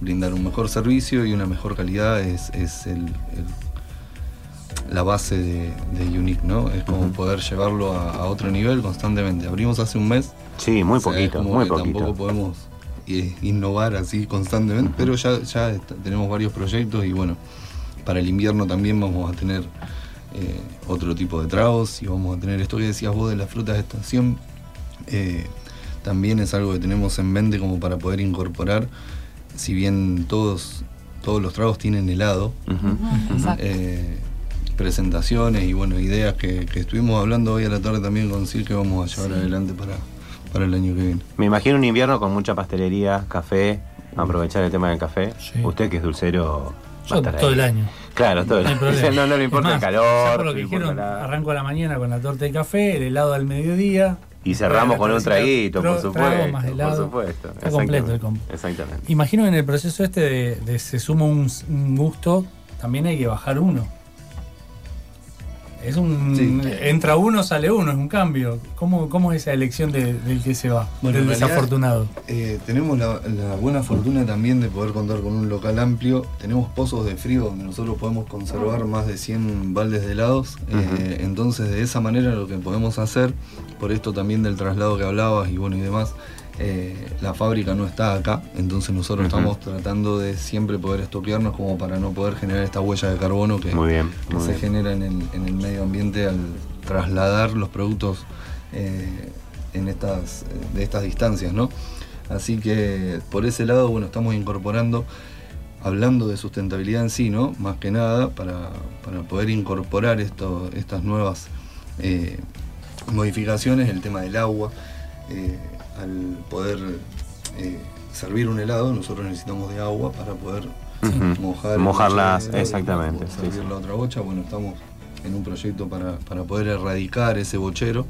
brindar un mejor servicio y una mejor calidad es, es el- el- la base de, de Unique, ¿no? Es como poder llevarlo a, a otro nivel constantemente. Abrimos hace un mes. Sí, muy o sea, es poquito, como muy que poquito. Tampoco podemos eh, innovar así constantemente, pero ya, ya está- tenemos varios proyectos y bueno, para el invierno también vamos a tener eh, otro tipo de tragos y vamos a tener esto que decías vos de las frutas de estación. eh, también es algo que tenemos en mente como para poder incorporar, si bien todos, todos los tragos tienen helado, Exacto. eh, presentaciones y bueno, ideas que, que estuvimos hablando hoy a la tarde también con Sil que vamos a llevar adelante para, para el año que viene. Me imagino un invierno con mucha pastelería, café, aprovechar el tema del café. Usted que es dulcero. Yo todo ahí. el año. Claro, todo el No año. No, no le importa el calor. por lo que dijeron, arranco a la mañana con la torta de café, el helado al mediodía. Y cerramos con un traguito, por supuesto. más Por supuesto. Está completo el Exactamente. combo. Exactamente. Imagino que en el proceso este de, de se suma un, un gusto, también hay que bajar uno. Es un. Sí. Entra uno, sale uno, es un cambio. ¿Cómo, cómo es esa elección de- del que se va? Bueno, del realidad, desafortunado. eh, tenemos la, la buena fortuna también de poder contar con un local amplio. Tenemos pozos de frío donde nosotros podemos conservar más de 100 baldes de helados. Eh, entonces, de esa manera, lo que podemos hacer, por esto también del traslado que hablabas y bueno y demás, eh, la fábrica no está acá. Entonces, nosotros estamos tratando de siempre poder estoquearnos como para no poder generar esta huella de carbono que, Muy bien, que muy se bien. genera en el, en el medio ambiente al trasladar los productos eh, en estas, de estas distancias, ¿no? Así que por ese lado, bueno, estamos incorporando, hablando de sustentabilidad en sí, ¿no? Más que nada, para, para poder incorporar esto, estas nuevas eh, modificaciones, el tema del agua. eh, al poder eh, servir un helado, nosotros necesitamos de agua para poder Ujú. mojar Mojarlas, exactamente, sí, servir sí. la otra bocha. Bueno, estamos en un proyecto para, para poder erradicar ese bochero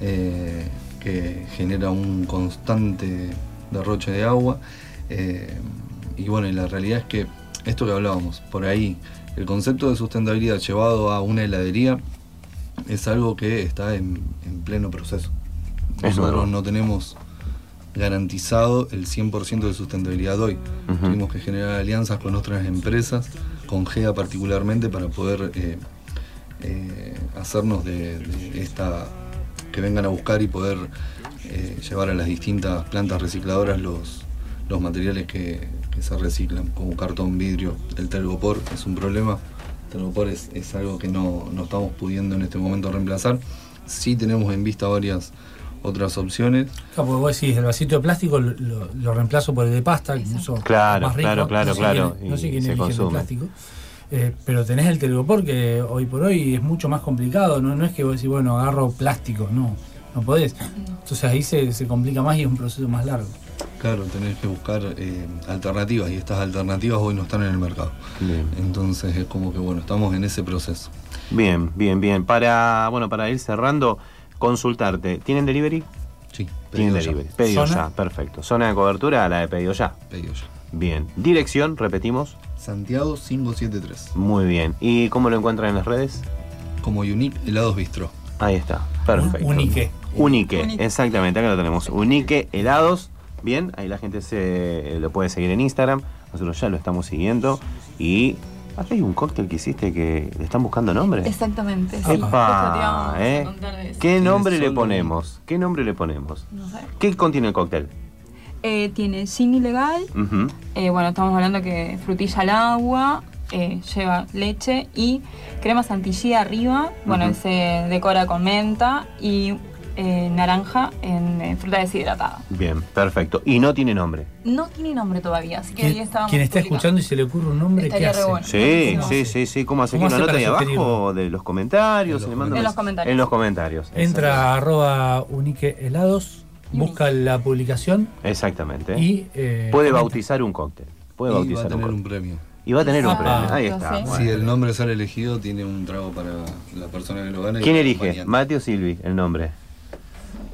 eh, que genera un constante derroche de agua. eh, y bueno, y la realidad es que esto que hablábamos, por ahí, el concepto de sustentabilidad llevado a una heladería es algo que está en, en pleno proceso. Nosotros no tenemos garantizado el 100% de sustentabilidad hoy. Ujú. Tuvimos que generar alianzas con otras empresas, con GEA particularmente, para poder eh, eh, hacernos de, de esta, que vengan a buscar y poder eh, llevar a las distintas plantas recicladoras los, los materiales que, que se reciclan, como cartón, vidrio, el telgopor es un problema. El telgopor es, es algo que no, no estamos pudiendo en este momento reemplazar. Sí tenemos en vista varias otras opciones. Claro, porque vos decís, el vasito de plástico lo, reemplazo por el de pasta, incluso Claro, más rico. claro, claro, no sé claro, quién- no sé quién se elige el plástico. Eh, pero tenés el telgopor que hoy por hoy es mucho más complicado. No, no es que vos decís, bueno, agarro plástico, no, no podés. Entonces ahí se, se complica más y es un proceso más largo. Claro, tenés que buscar eh, alternativas y estas alternativas hoy no están en el mercado. Bien. Entonces es como que bueno, estamos en ese proceso. Bien, bien, bien. Para, bueno, para ir cerrando, consultarte. ¿Tienen delivery? Sí, Tienen pedido ya. delivery. Pedido ¿Zona? ya, perfecto. Zona de cobertura, la de pedido ya. Pedido ya. Bien. Dirección, repetimos. Santiago 573. Muy bien. ¿Y cómo lo encuentran en las redes? Como Unique Helados Bistro. Ahí está, perfecto. Unique. Unique, Unique. exactamente, acá lo tenemos. Unique helados. Bien, ahí la gente se lo puede seguir en Instagram. Nosotros ya lo estamos siguiendo. Y acá hay un cóctel que hiciste que le están buscando nombre. Exactamente, sí. ¿eh? ¿Qué nombre le ponemos? ¿Qué nombre le ponemos? No sé. ¿Qué contiene el cóctel? Eh, tiene gin ilegal, eh, bueno, estamos hablando que frutilla al agua, eh, lleva leche y crema chantilly arriba, bueno, Ujú. se decora con menta y eh, naranja en eh, fruta deshidratada. Bien, perfecto. Y no tiene nombre. No tiene nombre todavía, así que ahí Quien, estábamos quien está publicando. escuchando y se le ocurre un nombre, ¿qué Estaría re hace? bueno. Sí, ¿Cómo sí, sí, sí. ¿Cómo hace? ¿Cómo ¿Que hace anota ahí abajo de los comentarios? En los comentarios. En los comentarios. Entra a arroba unique helados, busca la publicación Exactamente. y eh, Puede comenta. bautizar un cóctel. Puede Y va a bautizar tener un un cóctel. premio. Y va a tener un Ah, premio. Ahí está. bueno. Si el nombre sale elegido, tiene un trago para la persona que lo gana. ¿Quién el elige? ¿Mate o Silvi? El nombre.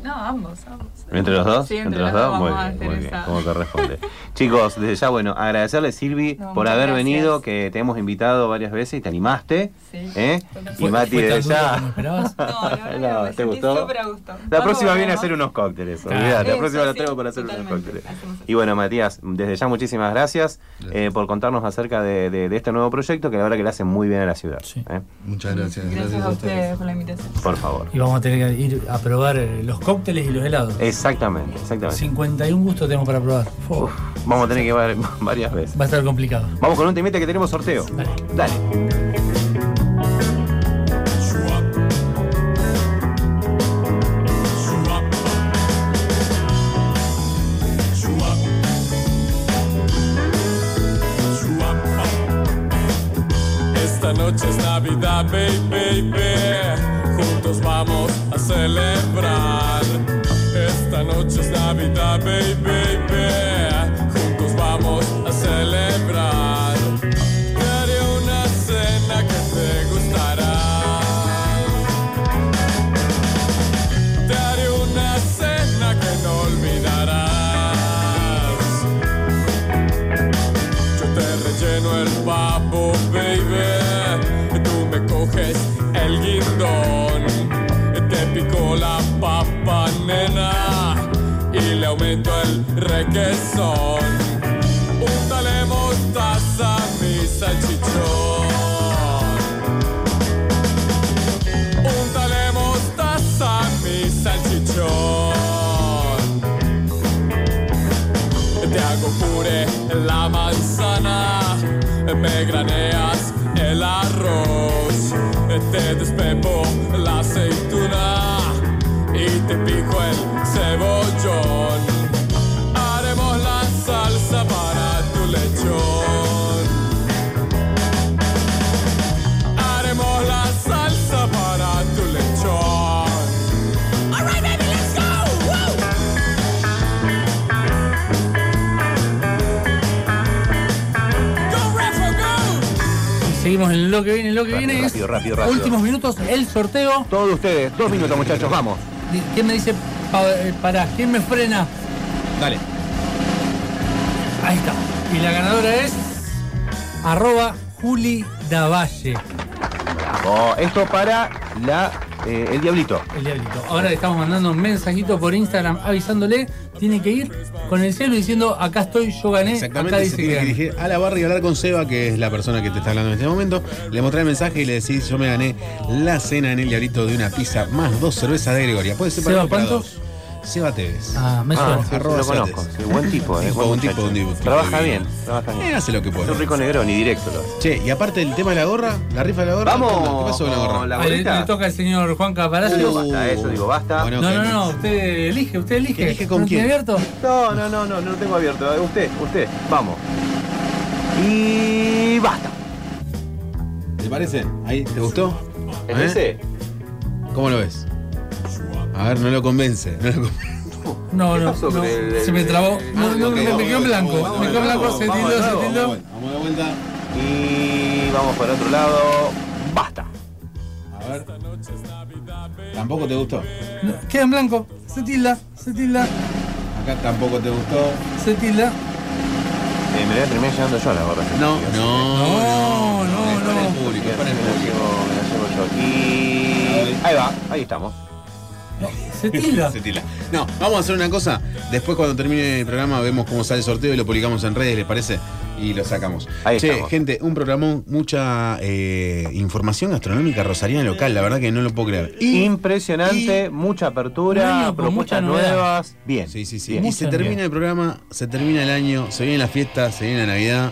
No, almost, almost. ¿Entre los dos? Sí, entre, los dos, Muy bien, muy bien. Como corresponde. Chicos, desde ya, bueno, agradecerle, Silvi, No, por haber gracias. venido, que te hemos invitado varias veces y te animaste. Sí, ¿eh? Y Mati, ¿Fue tan desde ya. No, No, me ¿te gustó? súper a gusto. La ¿Cuándo próxima viene a hacer unos cócteles, olvidate. La próxima la traigo para hacer unos cócteles. Y bueno, Matías, desde ya muchísimas gracias, eh, por contarnos acerca de este nuevo proyecto que la verdad que le hace muy bien a la ciudad. ¿eh? Muchas gracias. Gracias a ustedes por la invitación. Por favor. Y vamos a tener que ir a probar eh, los cócteles y los helados. Exactamente, exactamente. 51 gustos tenemos para probar. Vamos a tener que ir varias veces. va a estar complicado. Vamos con un temita que tenemos sorteo. Dale. Dale. Esta noche es Navidad, baby, baby. Juntos vamos a celebrar. Esta noche es Navidad, baby, baby. El requesón. Úntale mostaza a mi salchichón. Úntale mostaza a mi salchichón. Te hago puré la manzana, me graneas el arroz, te despepo la aceituna y te pico el cebollón. Seguimos en lo que viene, lo que Rápido, viene rápido, es rápido, rápido. últimos minutos, el sorteo. Todos ustedes, dos minutos, muchachos, vamos. ¿Quién me dice pa- eh, pará? ¿Quién me frena? Dale. Ahí está. Y la ganadora es arroba Juli Davalle. Oh, esto para la, eh, el diablito. El diablito. Ahora le estamos mandando un mensajito por Instagram avisándole. Tiene que ir con el celo diciendo acá estoy, yo gané. Acá Exactamente, se dice que tiene que gané. dirigir a la barra y hablar con Seba, que es la persona que te está hablando en este momento. Le mostrás el mensaje y le decís, yo me gané la cena en el diablito de una pizza más dos cervezas de Gregoria. Puede ser para Seba, para. Seba Tevez. Ah, me Ah, suena. sí, sí, Arroba lo conozco. Sí, buen tipo, eh. Buen un tipo, muchacho. un tipo Trabaja divino. bien, trabaja bien. Eh, hace lo que Es puede. un rico negrón y directo lo hace. Che, y aparte del tema de la gorra, la rifa de la gorra. Vamos ¿qué pasó con la gorra? la Ah, le, le toca al señor Juan Caparacio. Digo, basta, eso, digo, basta. Bueno, no, que- no, no, usted elige, usted elige. ¿Elige con ¿No tiene quién? abierto? No, no, no, no, no lo tengo abierto. Usted, usted, vamos. Y basta. ¿Te parece? ¿Ahí? ¿Te gustó? ¿Es ¿Eh? ese? ¿Cómo lo ves? A ver, no lo convence. No lo convence. No, ¿Qué no, el- se me trabó. No, Ah, no, ok, me, me quedó blanco. vamos, me quedó blanco. Se vamos, tildó, se vamos, tildó. Vamos la vuelta. Y vamos por otro lado. Basta. A ver. ¿Tampoco te gustó? No, Queda en blanco. Se tilda, se tilda, Acá tampoco te gustó. se tilda. Eh, me voy a terminar llevando yo a la gorra. No, no, No, Es no, para el no. público, Me es la para el público. me la llevo yo. Y. Ahí va, ahí estamos. Se tilda. Se tila. No, vamos a hacer una cosa. Después, cuando termine el programa, vemos cómo sale el sorteo y lo publicamos en redes, ¿les parece? Y lo sacamos. Ahí che, estamos. gente, un programa, mucha eh, información gastronómica rosariana local, la verdad que no lo puedo creer. Y, Impresionante, mucha apertura, propuestas nuevas. Bien. sí, sí, sí. bien. Y se termina el programa, se termina el año, se viene la fiesta, se viene la Navidad.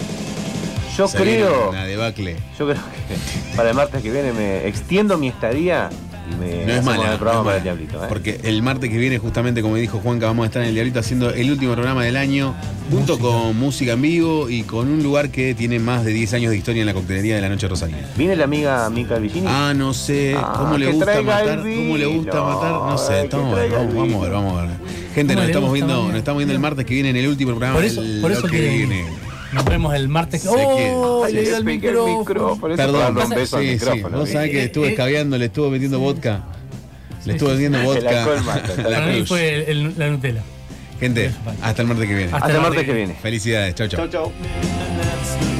Yo se viene creo. La debacle. Yo creo que para el martes que viene me extiendo mi estadía me No es mala. el programa no es para mala. el diablito. ¿eh? Porque el martes que viene, justamente como dijo Juanca, vamos a estar en el Diablito haciendo el último programa del año, junto con música en vivo y con un lugar que tiene más de 10 años de historia en la coctelería de la Noche Rosarina. ¿Viene la amiga Mica Vicini? Ah, no sé, Ah, cómo le gusta matar, cómo le gusta matar, no sé, estamos a ver, vamos, vamos a ver, vamos a ver. Gente, ¿Cómo nos estamos viendo, nos estamos viendo el martes que viene en el último programa. Por eso, el- por eso lo que que viene. Nos vemos el martes. ¡Oh! Le dio el micrófono. micrófono. Perdón, darle un beso al sí, sí, vos sabés que estuve escabeando, le estuve metiendo vodka. Le estuve metiendo El vodka. Para mí fue el- la Nutella. Gente, hasta el martes que viene. Hasta Hasta el martes que viene. Felicidades, chau, chau. Chau, chau.